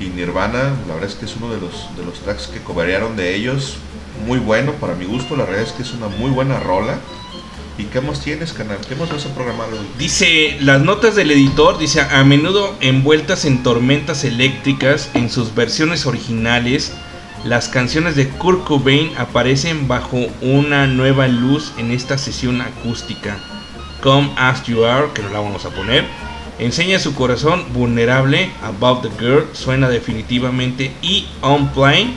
y Nirvana. La verdad es que es uno de los, de los tracks que cobraron de ellos. Muy bueno para mi gusto. La verdad es que es una muy buena rola. ¿Y qué más tienes, canal? ¿Qué más vas a programar hoy? Dice, las notas del editor, dice, a menudo envueltas en tormentas eléctricas, en sus versiones originales, las canciones de Kurt Cobain aparecen bajo una nueva luz en esta sesión acústica. Come As You Are, que no la vamos a poner, enseña su corazón vulnerable, About the Girl, suena definitivamente, y On Plane,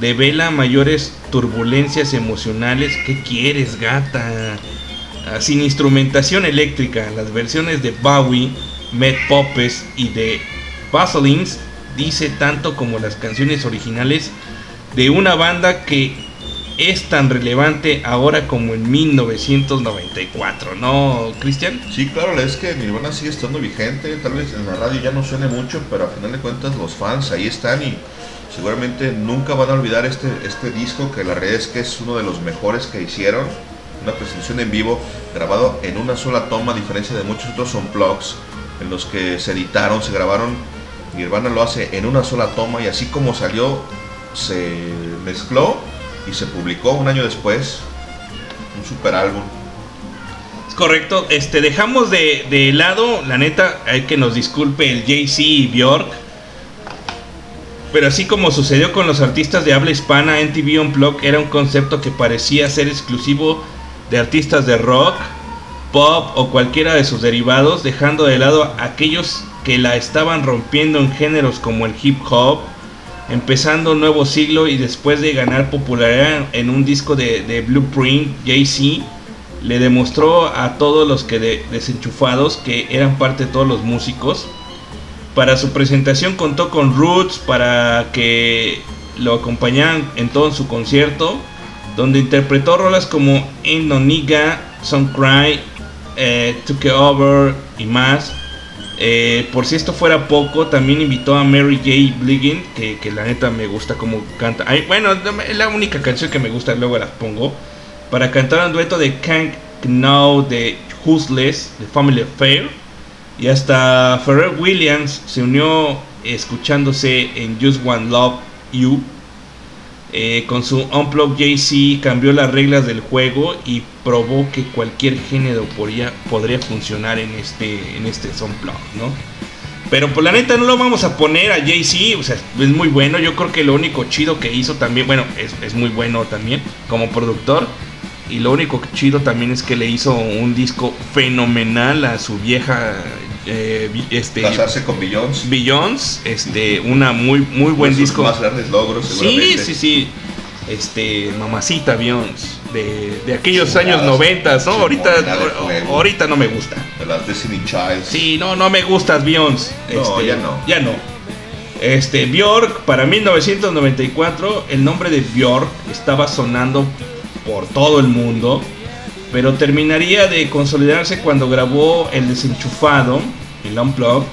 devela mayores turbulencias emocionales. ¿Qué quieres, gata? Ah, sin instrumentación eléctrica, las versiones de Bowie, Mad Puppets y de Vaselines dice tanto como las canciones originales de una banda que es tan relevante ahora como en 1994, ¿no, Cristian? Sí, claro, es que Nirvana sigue estando vigente. Tal vez en la radio ya no suene mucho, pero a final de cuentas los fans ahí están y seguramente nunca van a olvidar este, este disco que la realidad es que es uno de los mejores que hicieron. Una presentación en vivo grabado en una sola toma, a diferencia de muchos otros unplugs en los que se editaron, se grabaron. Nirvana lo hace en una sola toma y así como salió, se mezcló y se publicó un año después. Un super álbum. Es correcto, este, dejamos de, de lado, la neta, hay que nos disculpe el Jay-Z y Bjork. Pero así como sucedió con los artistas de habla hispana, NTV Unplugged era un concepto que parecía ser exclusivo de artistas de rock, pop o cualquiera de sus derivados, dejando de lado a aquellos que la estaban rompiendo en géneros como el hip hop, empezando un nuevo siglo y después de ganar popularidad en un disco de, Blueprint, Jay-Z le demostró a todos los que de- desenchufados que eran parte de todos los músicos. Para su presentación contó con Roots para que lo acompañaran en todo su concierto, donde interpretó rolas como Nigga, Some Cry, eh, Took It Over y más. Eh, por si esto fuera poco, también invitó a Mary J. Bliggin, que, la neta me gusta como canta. Bueno, es la única canción que me gusta, luego la pongo. Para cantar un dueto de Can't Know de Who's de Family Affair. Y hasta Pharrell Williams se unió escuchándose en Just One Love You. Eh, con su Unplugged JC cambió las reglas del juego y probó que cualquier género podría, podría funcionar en este, en este Unplugged, ¿no? Pero por la neta no lo vamos a poner a Jay-Z, o sea, es muy bueno. Yo creo que lo único chido que hizo también, bueno, es, es muy bueno también como productor. Y lo único chido también es que le hizo un disco fenomenal a su vieja, eh, este, Casarse con Beyoncé. Billions, este, una muy, muy buen sus disco. más grandes logros, Sí, seguramente. sí, sí. Este, mamacita Beyoncé, de, de aquellos años 90, ¿no? Ahorita, ahorita no me gusta. De las Destiny Child. Sí, no, no me gustas Beyoncé. No, Este, ya no. Ya no. Este, Bjork, para 1994, el nombre de Bjork estaba sonando por todo el mundo, pero terminaría de consolidarse cuando grabó El Desenchufado, el Unplugged.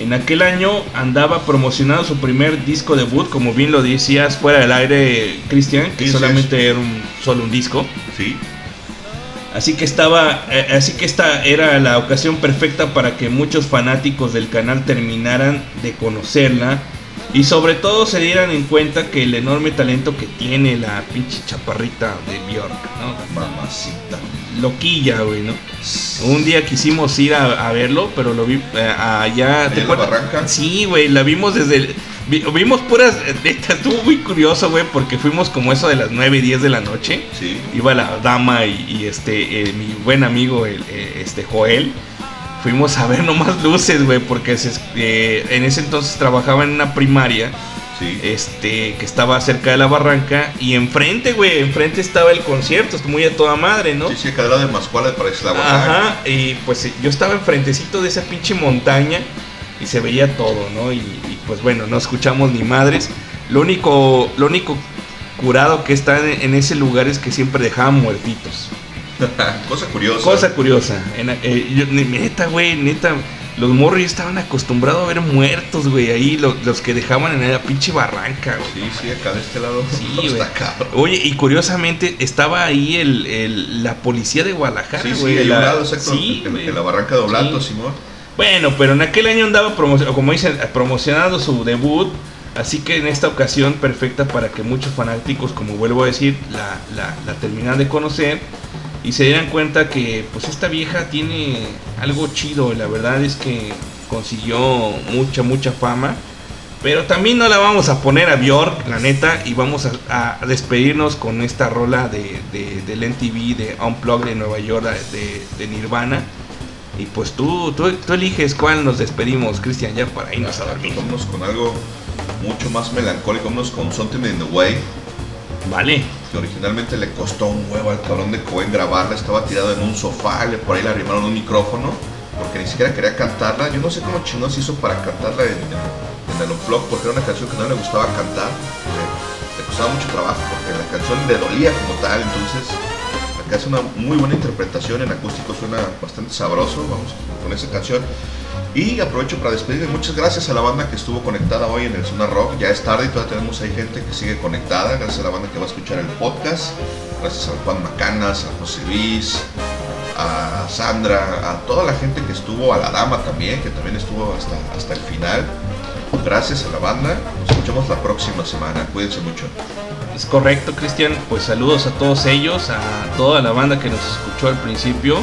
En aquel año andaba promocionando su primer disco debut, como bien lo decías fuera del aire, Cristian, que solamente era un, solo un disco. Sí. Así que estaba, eh, así que esta era la ocasión perfecta para que muchos fanáticos del canal terminaran de conocerla y sobre todo se dieran en cuenta que el enorme talento que tiene la pinche chaparrita de Bjork, ¿no? Mamacita. Loquilla, güey, ¿no? Un día quisimos ir a, a verlo, pero lo vi eh, allá. ¿Allá en la barranca? Sí, güey, la vimos desde el- Vi- vimos puras, neta, estuvo muy curioso, güey, porque fuimos como eso de las 9 y 10 de la noche. Sí. Iba la dama y, y este, eh, mi buen amigo, el, eh, este Joel. Fuimos a ver nomás luces, güey, porque se- eh, en ese entonces trabajaba en una primaria, Sí. este, que estaba cerca de la barranca. Y enfrente, güey, enfrente estaba el concierto, muy a toda madre, ¿no? Sí, sí, acá de la de Mascuala parece la Ajá, y pues eh, yo estaba enfrentecito de esa pinche montaña y se veía todo, ¿no? Y, y, pues bueno, no escuchamos ni madres. Lo único, lo único curado que está en, en ese lugar es que siempre dejaban muertitos. Cosa curiosa. Cosa curiosa. En- eh, yo- neta, güey, neta. Los morros estaban acostumbrados a ver muertos, güey, ahí, lo- los, que dejaban en la pinche barranca, güey. Sí, sí, acá de este lado. Sí, güey. Oye, y curiosamente estaba ahí el, el- la policía de Guadalajara, Sí, sí, güey. un la- lado, exacto. sí, en, la barranca de Oblato, Sí. Simón. Bueno, pero en aquel año andaba como dicen, promocionando su debut. Así que en esta ocasión perfecta para que muchos fanáticos, como vuelvo a decir, la, la, la terminan de conocer y se dieran cuenta que pues esta vieja tiene algo chido. La verdad es que consiguió mucha, mucha fama. Pero también no la vamos a poner a Bjork, la neta, y vamos a, despedirnos con esta rola de, de, del NTV de Unplugged de Nueva York de, de Nirvana. Y pues tú, tú, tú eliges cuál nos despedimos, Cristian, ya para irnos a dormir. Vámonos con algo mucho más melancólico. Vámonos con Something in the Way. Vale. Que originalmente le costó un huevo al cabrón de Cohen grabarla. Estaba tirado en un sofá. Le, por ahí le arrimaron un micrófono. Porque ni siquiera quería cantarla. Yo no sé cómo chinos hizo para cantarla en, el Porque era una canción que no le gustaba cantar. Le, le costaba mucho trabajo. Porque la canción le dolía como tal. Entonces acá hace una muy buena interpretación. En acústico suena bastante sabroso. Vamos con esa canción. Y aprovecho para despedirme. Muchas gracias a la banda que estuvo conectada hoy en el Zona Rock. Ya es tarde y todavía tenemos ahí gente que sigue conectada. Gracias a la banda que va a escuchar el podcast. Gracias a Juan Macanas, a José Luis, a Sandra, a toda la gente que estuvo, a la dama también, que también estuvo hasta, hasta el final. Gracias a la banda. Nos escuchamos la próxima semana. Cuídense mucho. Es correcto, Cristian. Pues saludos a todos ellos, a toda la banda que nos escuchó al principio.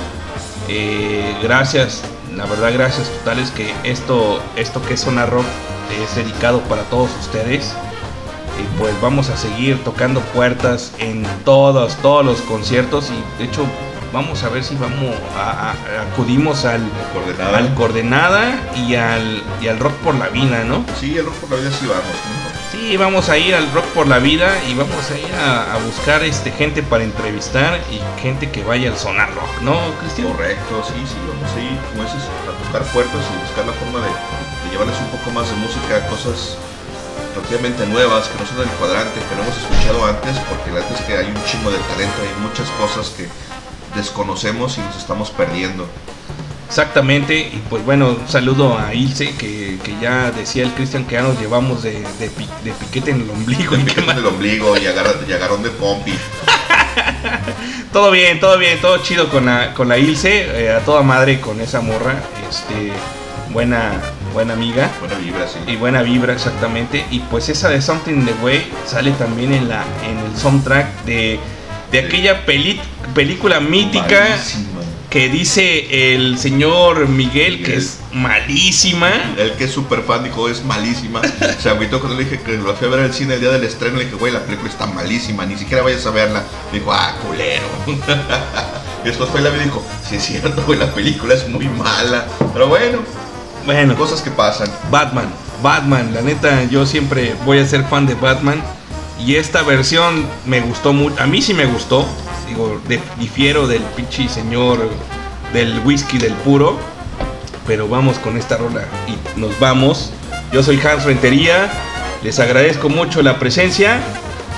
Eh, gracias, la verdad, gracias totales que esto, esto que es Zona Rock es dedicado para todos ustedes. Y pues vamos a seguir tocando puertas en todos, todos los conciertos. Y de hecho, vamos a ver si vamos a, a- acudimos al, Coordenada. al Coordenada y al, y al Rock por la Vida, ¿no? Sí, el rock por la vida sí vamos. Sí, vamos a ir al Rock por la Vida y vamos a ir a, buscar este gente para entrevistar y gente que vaya al Sonar Rock, ¿no, Cristian? Correcto, sí, sí, vamos a ir, como dices, a tocar puertas y buscar la forma de, de llevarles un poco más de música, cosas relativamente nuevas, que no son del cuadrante, que no hemos escuchado antes, porque la verdad es que hay un chingo de talento, hay muchas cosas que desconocemos y nos estamos perdiendo. Exactamente, y pues bueno, un saludo a Ilse, que, que ya decía el Cristian que ya nos llevamos de, de, pi- de piquete en el ombligo. y qué Piquete en el ombligo y, agarra- y agarrón de pompi. Todo bien, todo bien, todo chido con la, con la Ilse, eh, a toda madre con esa morra, este, buena, buena amiga. Buena vibra, sí. y buena vibra exactamente y pues esa de Something in the Way sale también en la en el soundtrack de, de aquella peli- película mítica. Que dice el señor Miguel que es malísima El que es súper fan dijo, es malísima. Se agüitó cuando le dije que lo fui a ver al cine el día del estreno. Le dije, güey, la película está malísima, ni siquiera vayas a verla. Me dijo, ah, culero. y después fue la vi y dijo, sí es cierto, güey, la película es muy mala. Pero bueno, bueno cosas que pasan. Batman Batman la neta yo siempre voy a ser fan de Batman y esta versión me gustó mucho a mí sí me gustó digo de- difiero del pinche señor del whisky del puro pero vamos con esta rola y nos vamos. Yo soy Hans Rentería, les agradezco mucho la presencia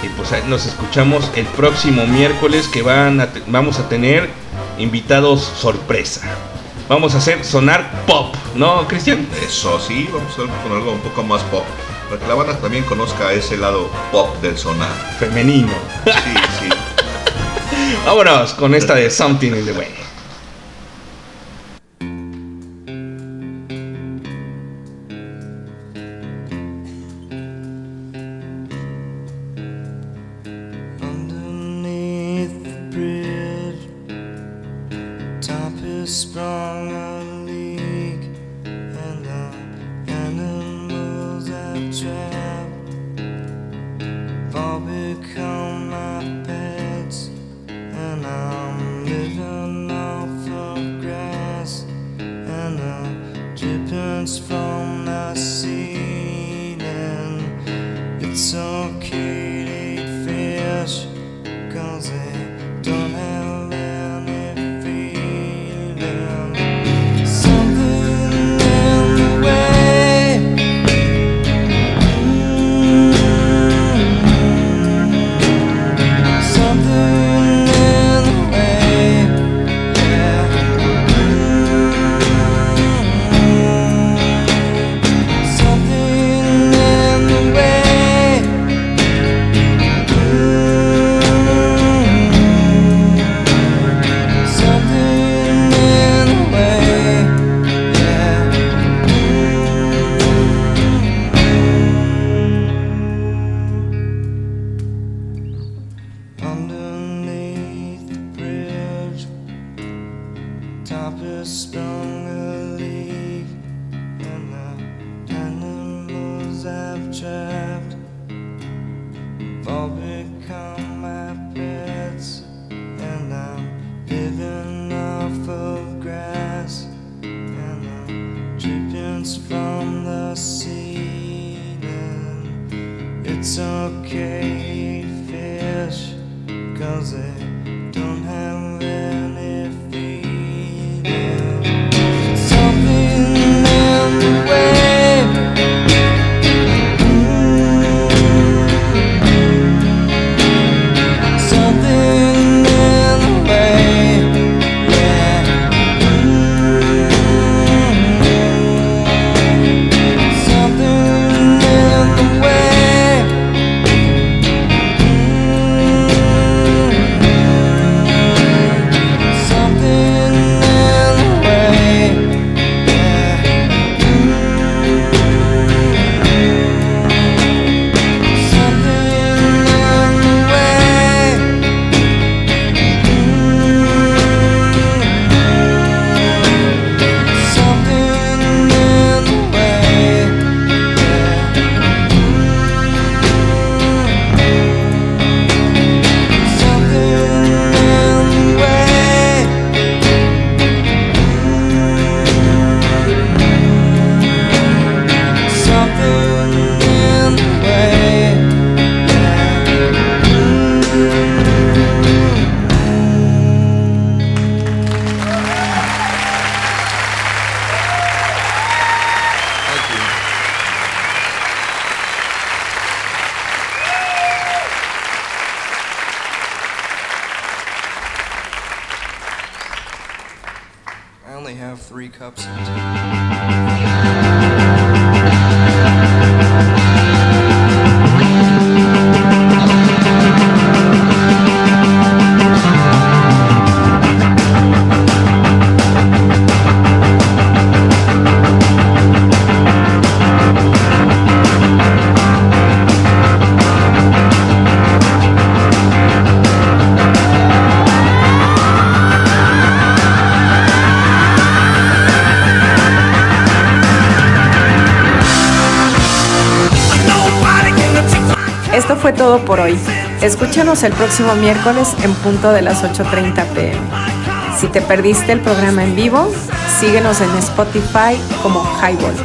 y pues nos escuchamos el próximo miércoles que van a vamos a tener invitados sorpresa. Vamos a hacer sonar pop, ¿no, Cristian? Eso sí, vamos a ver con algo un poco más pop. Para que la banda también conozca ese lado pop del sonar. Femenino. Sí. Vámonos con esta de Something in the Way. El próximo miércoles en punto de las 8.30 pm. Si te perdiste el programa en vivo, síguenos en Spotify como Highball.